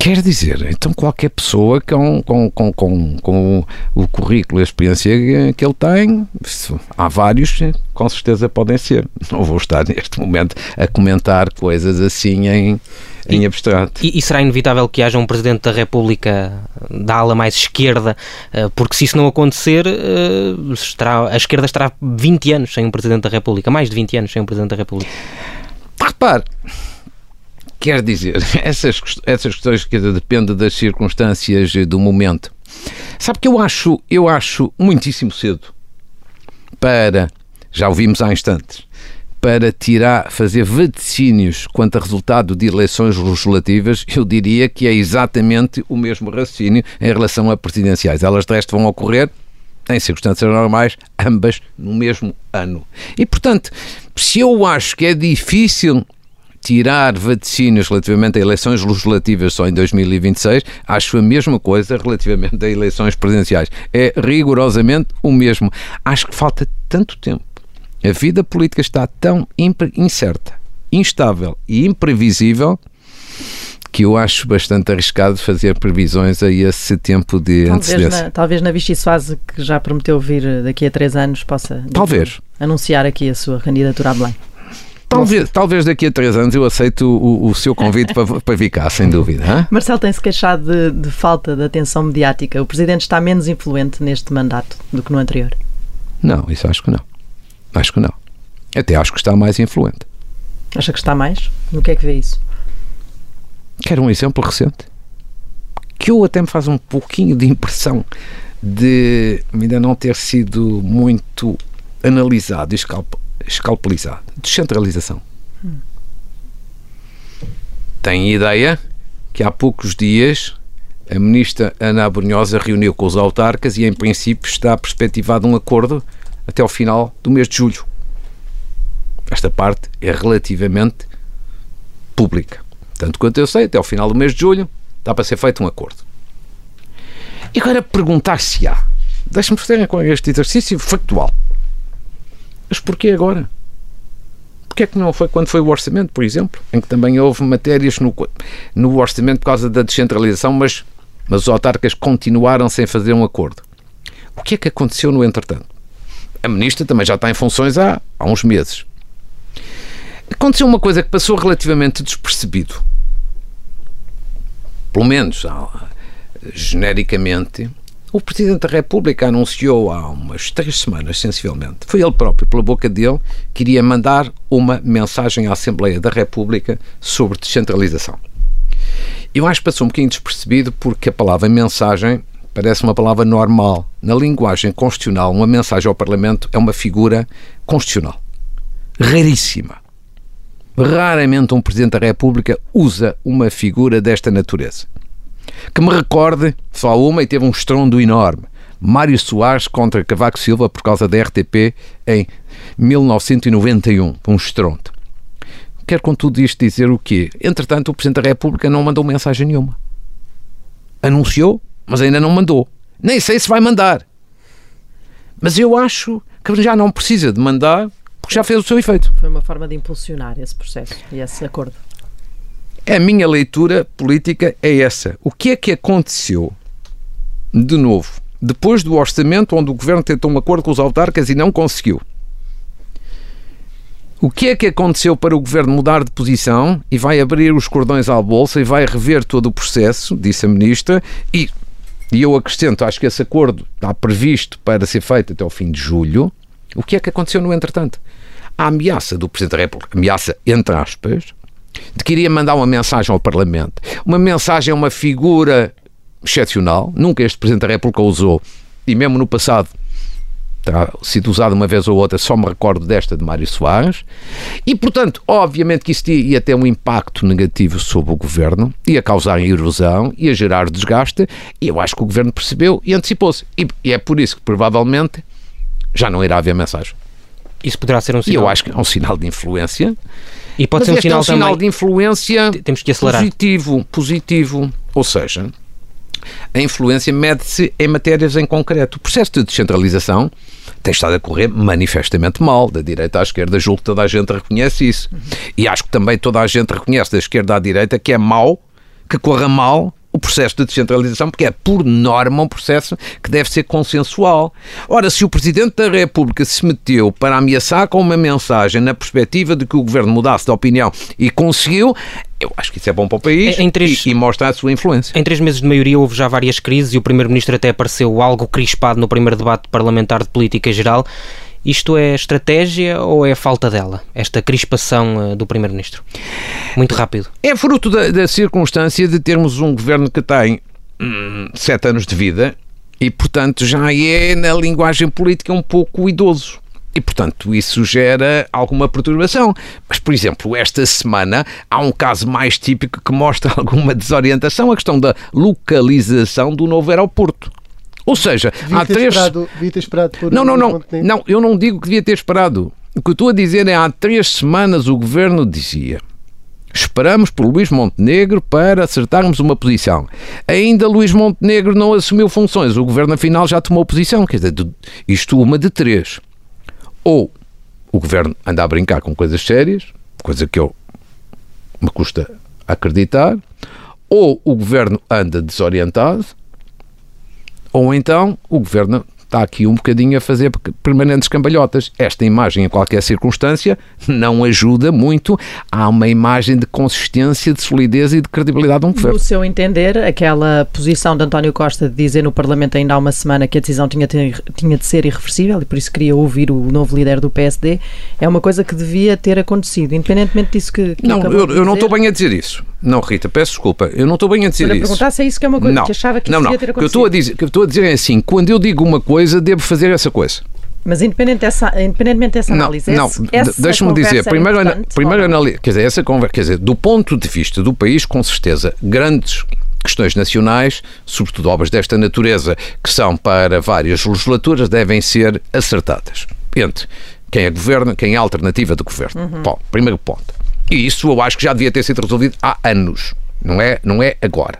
Quer dizer, então qualquer pessoa com, com, com, com, com o currículo e a experiência que ele tem, há vários, com certeza podem ser. Não vou estar neste momento a comentar coisas assim em, em abstrato. E, e, será inevitável que haja um Presidente da República da ala mais esquerda, eh, porque se isso não acontecer, eh, estará, a esquerda estará 20 anos sem um Presidente da República, mais de 20 anos sem um Presidente da República. Repare, Quer dizer, <laughs> essas, essas questões que dependem das circunstâncias do momento. Sabe que eu acho, eu acho muitíssimo cedo para, já ouvimos há instantes, para tirar, fazer vaticínios quanto a resultado de eleições legislativas, eu diria que é exatamente o mesmo raciocínio em relação a presidenciais. Elas de resto vão ocorrer em circunstâncias normais, ambas no mesmo ano. E portanto, se eu acho que é difícil tirar vaticínios relativamente a eleições legislativas só em 2026, acho a mesma coisa relativamente a eleições presidenciais. É rigorosamente o mesmo. Acho que falta tanto tempo. A vida política está tão incerta, instável e imprevisível que eu acho bastante arriscado fazer previsões a esse tempo de talvez antecedência. Na, talvez na Vichy Soase, que já prometeu vir daqui a três anos, possa talvez. anunciar aqui a sua candidatura a Belém. Talvez, talvez daqui a três anos eu aceito o, o seu convite para, para vir cá, sem dúvida. Hein? Marcelo tem-se queixado de, de falta de atenção mediática. O Presidente está menos influente neste mandato do que no anterior? Não, isso acho que não. Acho que não. Até acho que está mais influente. Acha que está mais? No que é que vê isso? Quero um exemplo recente que eu até me faz um pouquinho de impressão de ainda não ter sido muito analisado e escalpelizado. Descentralização. Hum. Tem ideia que há poucos dias a ministra Ana Abrunhosa reuniu com os autarcas e, em princípio, está perspectivado um acordo até ao final do mês de julho. Esta parte é relativamente pública. Tanto quanto eu sei, até ao final do mês de julho dá para ser feito um acordo. E agora perguntar-se há. Deixe-me fazer com este exercício factual. Mas porquê agora? Porquê é que não foi quando foi o orçamento, por exemplo, em que também houve matérias no, no orçamento por causa da descentralização, mas, mas os autarcas continuaram sem fazer um acordo? O que é que aconteceu no entretanto? A ministra também já está em funções há, há uns meses. Aconteceu uma coisa que passou relativamente despercebido pelo menos genericamente, o Presidente da República anunciou há umas três semanas, sensivelmente, foi ele próprio, pela boca dele, que iria mandar uma mensagem à Assembleia da República sobre descentralização. Eu acho que passou um bocadinho despercebido porque a palavra mensagem parece uma palavra normal. Na linguagem constitucional, uma mensagem ao Parlamento é uma figura constitucional. Raríssima. Raramente um Presidente da República usa uma figura desta natureza. Que me recorde, só uma e teve um estrondo enorme. Mário Soares contra Cavaco Silva por causa da RTP em 1991. Um estrondo. Quero com tudo isto dizer o quê? Entretanto, o Presidente da República não mandou mensagem nenhuma. Anunciou, mas ainda não mandou. Nem sei se vai mandar. Mas eu acho que já não precisa de mandar porque já fez o seu efeito. Foi uma forma de impulsionar esse processo e esse acordo. A minha leitura política é essa. O que é que aconteceu de novo? Depois do orçamento, onde o governo tentou um acordo com os autarcas e não conseguiu. O que é que aconteceu para o governo mudar de posição e vai abrir os cordões à bolsa e vai rever todo o processo, disse a ministra, e, e eu acrescento, acho que esse acordo está previsto para ser feito até o fim de julho. O que é que aconteceu no entretanto? A ameaça do Presidente da República, ameaça entre aspas, de que iria mandar uma mensagem ao Parlamento. Uma mensagem a uma figura excepcional, nunca este Presidente da República usou, e mesmo no passado terá sido usado uma vez ou outra, só me recordo desta de Mário Soares, e portanto, obviamente que isso ia ter um impacto negativo sobre o governo, ia causar erosão, ia gerar desgaste, e eu acho que o governo percebeu e antecipou-se. E, e é por isso que provavelmente já não irá haver mensagem. Isso poderá ser um sinal. E eu acho que é um sinal de influência. E pode Mas ser um sinal, é um sinal também... de influência Temos que acelerar. positivo, positivo. Ou seja, a influência mede-se em matérias em concreto. O processo de descentralização tem estado a correr manifestamente mal, da direita à esquerda, julgo que toda a gente reconhece isso. E acho que também toda a gente reconhece da esquerda à direita que é mau, que corra mal o processo de descentralização, porque é, por norma, um processo que deve ser consensual. Ora, se o Presidente da República se meteu para ameaçar com uma mensagem na perspectiva de que o Governo mudasse de opinião e conseguiu, eu acho que isso é bom para o país Em três- e, e mostra a sua influência. Em três meses de maioria houve já várias crises e o Primeiro-Ministro até apareceu algo crispado no primeiro debate parlamentar de política geral. Isto é estratégia ou é falta dela? Esta crispação eh, do Primeiro-Ministro? Muito rápido. É fruto da, da circunstância de termos um governo que tem hum, sete anos de vida e, portanto, já é, na linguagem política, um pouco idoso. E, portanto, isso gera alguma perturbação. Mas, por exemplo, esta semana há um caso mais típico que mostra <laughs> alguma desorientação, a questão da localização do novo aeroporto. Ou seja, Devia há três... esperado- devia ter esperado por Não, não, não. Não, eu não digo que devia ter esperado. O que eu estou a dizer é há três semanas o governo dizia Esperamos por Luís Montenegro para acertarmos uma posição. Ainda Luís Montenegro não assumiu funções, o governo afinal já tomou posição. Quer dizer, isto uma de três. Ou o governo anda a brincar com coisas sérias, coisa que eu me custa acreditar, ou o governo anda desorientado, ou então o governo está aqui um bocadinho a fazer permanentes cambalhotas. Esta imagem, em qualquer circunstância, não ajuda muito a uma imagem de consistência, de solidez e de credibilidade de um governo. No seu entender, aquela posição de António Costa de dizer no Parlamento ainda há uma semana que a decisão tinha, ter, tinha de ser irreversível e por isso queria ouvir o novo líder do PSD, é uma coisa que devia ter acontecido, independentemente disso que. que não, eu, eu não estou bem a dizer isso. Não, Rita, peço desculpa, eu não estou bem a dizer Para isso. perguntar se é isso que é uma coisa não, que achava que não, devia não. ter que eu acontecido. estou a dizer, o que eu estou a dizer é assim: quando eu digo uma coisa, devo fazer essa coisa. Mas independente dessa, independentemente dessa análise, não, não, deixa-me dizer, é primeiro, importante, primeiro anali- quer dizer, essa conversa, quer dizer, do ponto de vista do país, com certeza, grandes questões nacionais, sobretudo obras desta natureza, que são para várias legislaturas, devem ser acertadas. Entre quem é governo, quem é a alternativa do governo. Uhum. Bom, primeiro ponto. E isso eu acho que já devia ter sido resolvido há anos, não é, não é agora.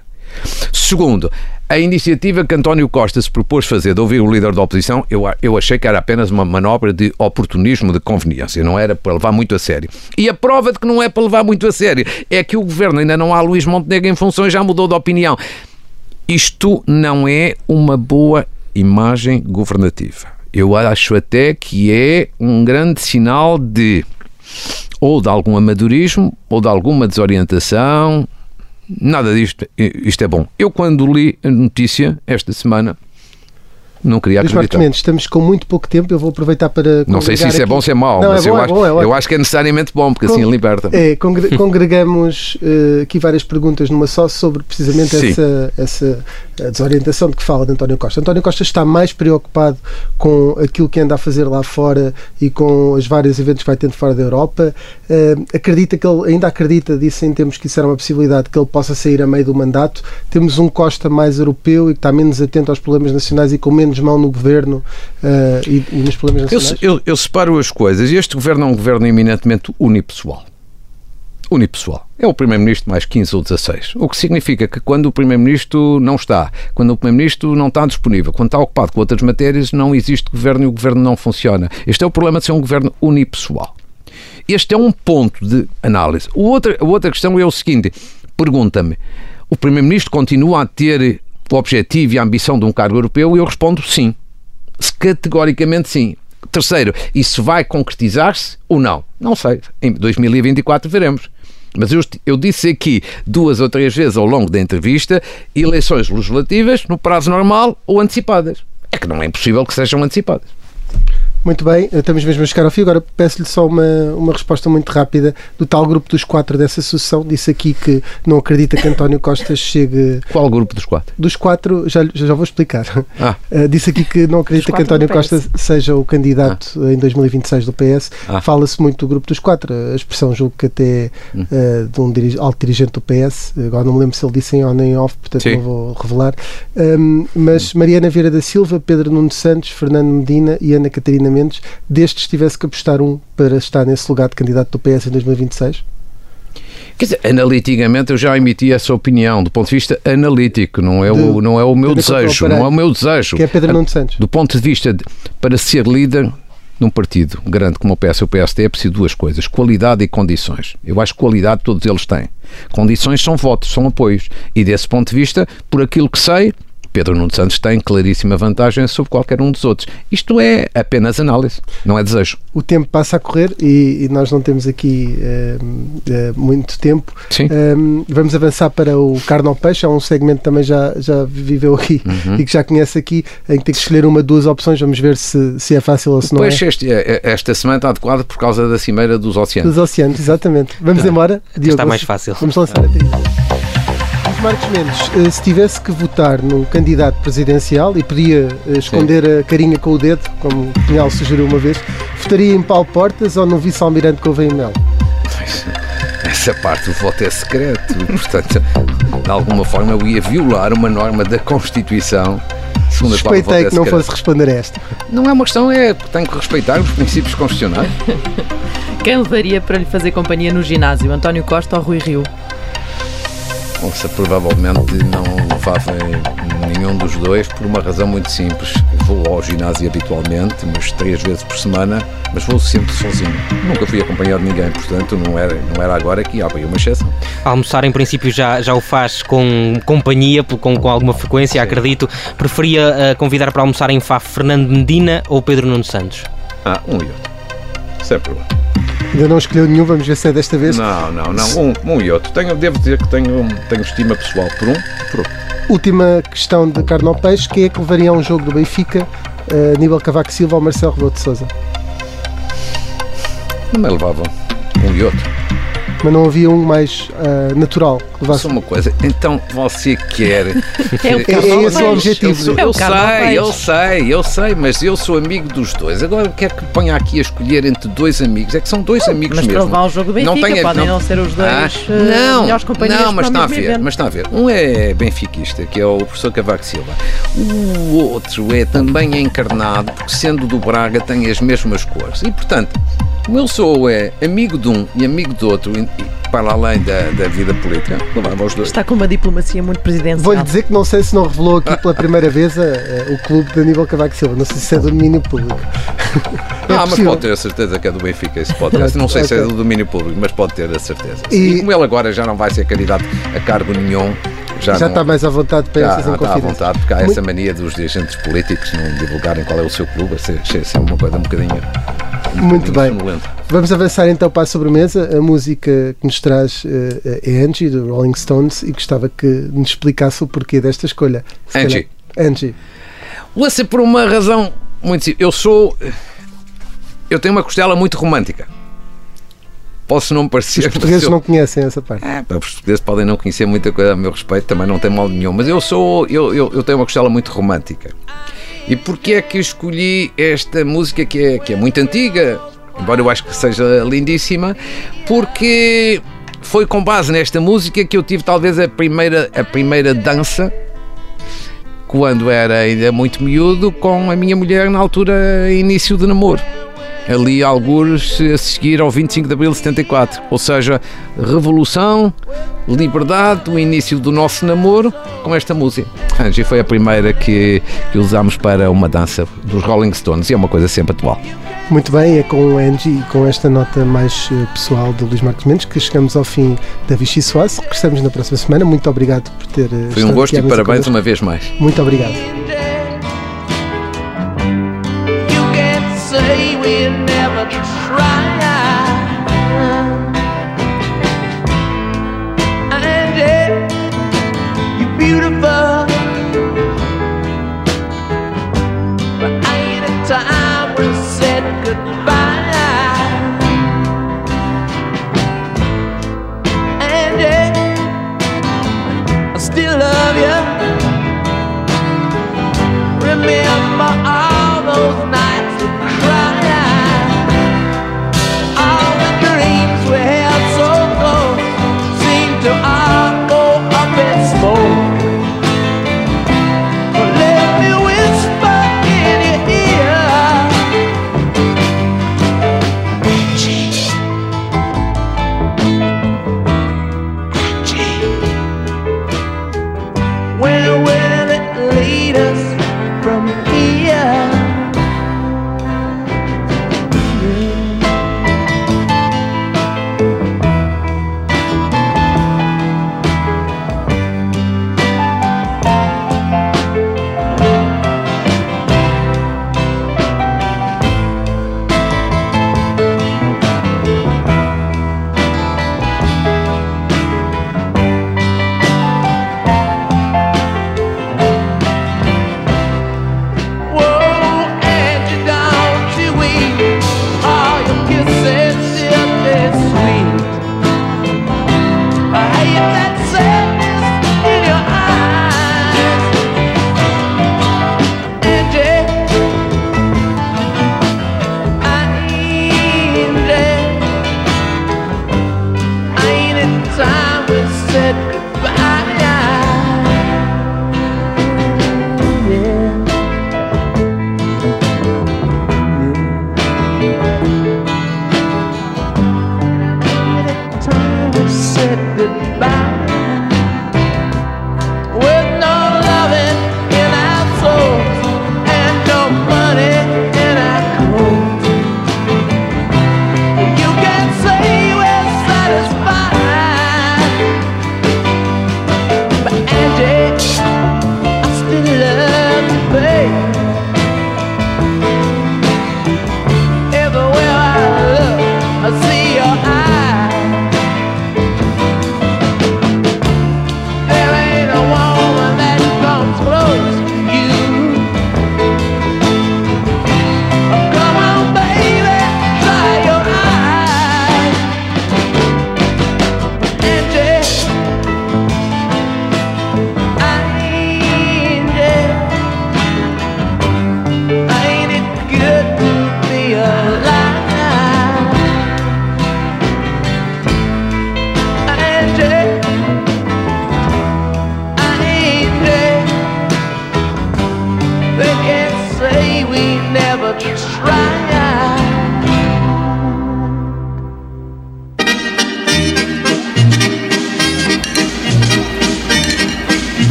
Segundo, a iniciativa que António Costa se propôs fazer de ouvir o líder da oposição, eu, eu achei que era apenas uma manobra de oportunismo, de conveniência, não era para levar muito a sério. E a prova de que não é para levar muito a sério é que o governo ainda não há Luís Montenegro em funções, já mudou de opinião. Isto não é uma boa imagem governativa. Eu acho até que é um grande sinal de ou de algum amadorismo ou de alguma desorientação. Nada disto, isto é bom. Eu, quando li a notícia esta semana, não queria Luís acreditar. Mendes, estamos com muito pouco tempo, eu vou aproveitar para. Não sei se isso é aqui- bom ou se é mau, Não, mas é bom, eu, é acho, bom, é eu acho que é necessariamente bom, porque assim Con- liberta. É, congre- <laughs> congregamos eh, aqui várias perguntas numa só sobre precisamente Sim. essa, essa eh, desorientação de que fala de António Costa. António Costa está mais preocupado com aquilo que anda a fazer lá fora e com os vários eventos que vai tendo fora da Europa. Eh, acredita que ele, ainda acredita, disse em termos que isso era uma possibilidade, que ele possa sair a meio do mandato. Temos um Costa mais europeu e que está menos atento aos problemas nacionais e com menos mão no governo eh, e, e nos problemas Eu, nacionais. se- eu, eu separo as coisas. Este governo é um governo eminentemente unipessoal. Unipessoal. É o Primeiro-Ministro mais 15 ou 16. O que significa que quando o Primeiro-Ministro não está, quando o Primeiro-Ministro não está disponível, quando está ocupado com outras matérias, não existe governo e o governo não funciona. Este é o problema de ser um governo unipessoal. Este é um ponto de análise. O outra, a outra questão é o seguinte: pergunta-me, o Primeiro-Ministro continua a ter o objetivo e a ambição de um cargo europeu? Eu respondo sim. Categoricamente sim. Terceiro, isso vai concretizar-se ou não? Não sei. Em 2024 veremos. Mas eu, eu disse aqui duas ou três vezes ao longo da entrevista eleições legislativas no prazo normal ou antecipadas. É que não é impossível que sejam antecipadas. Muito bem, estamos mesmo a chegar ao fim. Agora peço-lhe só uma, uma resposta muito rápida do tal grupo dos quatro dessa sucessão. Disse aqui que não acredita que António <laughs> Costa chegue. Qual grupo dos quatro? Dos quatro, já, já vou explicar. Ah. Uh, <laughs> disse aqui que não acredita que António Costa seja o candidato em 2026 do PS. Ah. Fala-se muito do grupo dos quatro. A expressão julgo que até Hum. uh, de um dirige- alto dirigente do PS. Agora não me lembro se ele disse em on nem em off, portanto Sim. não vou revelar. Um, mas Mariana Vieira da Silva, Pedro Nuno Santos, Fernando Medina e Ana Catarina Destes tivesse que apostar um para estar nesse lugar de candidato do PS em 2026? Quer dizer, analiticamente eu já emiti essa opinião, do ponto de vista analítico, não é, o, De- não é o meu o desejo, não é o meu desejo. Que é Pedro Nuno Santos. Do ponto de vista de, para ser líder num partido grande como o PS e o PSD é preciso duas coisas, qualidade e condições. Eu acho que qualidade todos eles têm. Condições são votos, são apoios. E desse ponto de vista, por aquilo que sei, Pedro Nuno Santos tem claríssima vantagem sobre qualquer um dos outros. Isto é apenas análise, não é desejo. O tempo passa a correr e, e nós não temos aqui eh, eh, muito tempo. Sim. Eh, vamos avançar para o carne ao peixe, é um segmento que também já, já viveu aqui Uhum. e que já conhece aqui, em que tem que escolher uma, duas opções. Vamos ver se, se é fácil ou se não é. Pois este, esta semana está adequada por causa da cimeira dos oceanos. Dos oceanos, exatamente. Vamos Tá. embora. Diogo, está mais fácil. Vamos lançar a Marcos Mendes, eh, se tivesse que votar num candidato presidencial e podia eh, esconder a carinha com o dedo, como o Pinhal sugeriu uma vez, votaria em Paulo Portas ou no vice-almirante Gouveia Mel? Essa parte do voto é secreto, portanto, de alguma forma eu ia violar uma norma da Constituição se segundo a qual Suspeitei que não fosse responder a esta. Não é uma questão, é tenho que respeitar os princípios constitucionais. <laughs> Quem levaria para lhe fazer companhia no ginásio? António Costa ou Rui Rio? Ouça, provavelmente não levava nenhum dos dois por uma razão muito simples. Vou ao ginásio habitualmente, mas três vezes por semana, mas vou sempre sozinho. Nunca fui acompanhado de ninguém, portanto não era, não era agora que havia uma exceção. Almoçar, em princípio, já, já o faz com companhia, com, com alguma frequência, acredito. Preferia eh, convidar para almoçar em Faf Fernando Medina ou Pedro Nuno Santos? Ah, um e outro. Sem problema. Ainda não escolheu nenhum, vamos ver se é desta vez. Não, não, não. Um, um e outro. Tenho, devo dizer que tenho, tenho estima pessoal por um e por outro. Última questão de carne ao peixe: quem é que levaria a um jogo do Benfica? Uh, Aníbal Cavaco Silva ou Marcelo Rebelo de Souza? Não me levavam um e outro. Mas não havia um mais uh, natural que levasse. Só uma coisa, então você quer. <laughs> É o ao É esse o objetivo. Eu, É o eu sei, eu sei, eu sei, mas eu sou amigo dos dois. Agora eu quero que ponha aqui a escolher entre dois amigos. É que são dois amigos mas para mesmo. levar ao jogo do Benfica, podem não ser os dois, eh, não, melhores companheiros Não, mas para o está a ver, evento. mas está a ver. Um é benfiquista, que é o professor Cavaco Silva. O outro é também encarnado, porque sendo do Braga tem as mesmas cores. E portanto, como eu sou é amigo de um e amigo do outro, e, para além da, da vida política, levava os dois. Está com uma diplomacia muito presidencial. Vou-lhe dizer que não sei se não revelou aqui pela primeira vez a- a- o clube de Aníbal Cavaco Silva. Não sei se é do domínio público. É ah, mas pode ter a certeza que é do Benfica esse podcast. Não sei se é do domínio público, mas pode ter a certeza. E- E, como ele agora já não vai ser candidato a cargo nenhum, já, Já não- está mais à vontade para já, essas já está à vontade, porque há Muito- essa mania dos dirigentes políticos não divulgarem qual é o seu clube, isso é uma coisa um bocadinho. Muito bem. Vamos avançar então para a sobremesa. A música que nos traz eh, é Angie, do Rolling Stones, e gostava que nos explicasse o porquê desta escolha. Se Angie. calhar- Angie. Lança por uma razão muito simples. Eu sou. Eu tenho uma costela muito romântica. Posso não parecer. Os portugueses eu- não conhecem essa parte. É, Os portugueses podem não conhecer muita coisa a meu respeito, também não tem mal nenhum, mas eu sou. Eu, eu, eu tenho uma costela muito romântica. E porquê é que escolhi esta música que é, que é muito antiga, embora eu acho que seja lindíssima, porque foi com base nesta música que eu tive talvez a primeira, a primeira dança quando era ainda muito miúdo com a minha mulher na altura início de namoro. Ali alguns a seguir ao 25 de Abril de 74, ou seja, revolução, liberdade, o início do nosso namoro com esta música. Angie foi a primeira que, que usámos para uma dança dos Rolling Stones e é uma coisa sempre atual. Muito bem, é com o Angie e com esta nota mais eh, pessoal do Luís Marcos Mendes que chegamos ao fim da Vichy Soase. Regressamos na próxima semana. Muito obrigado por ter. eh, Foi um gosto e parabéns uma vez mais. Muito obrigado. say we'll never try.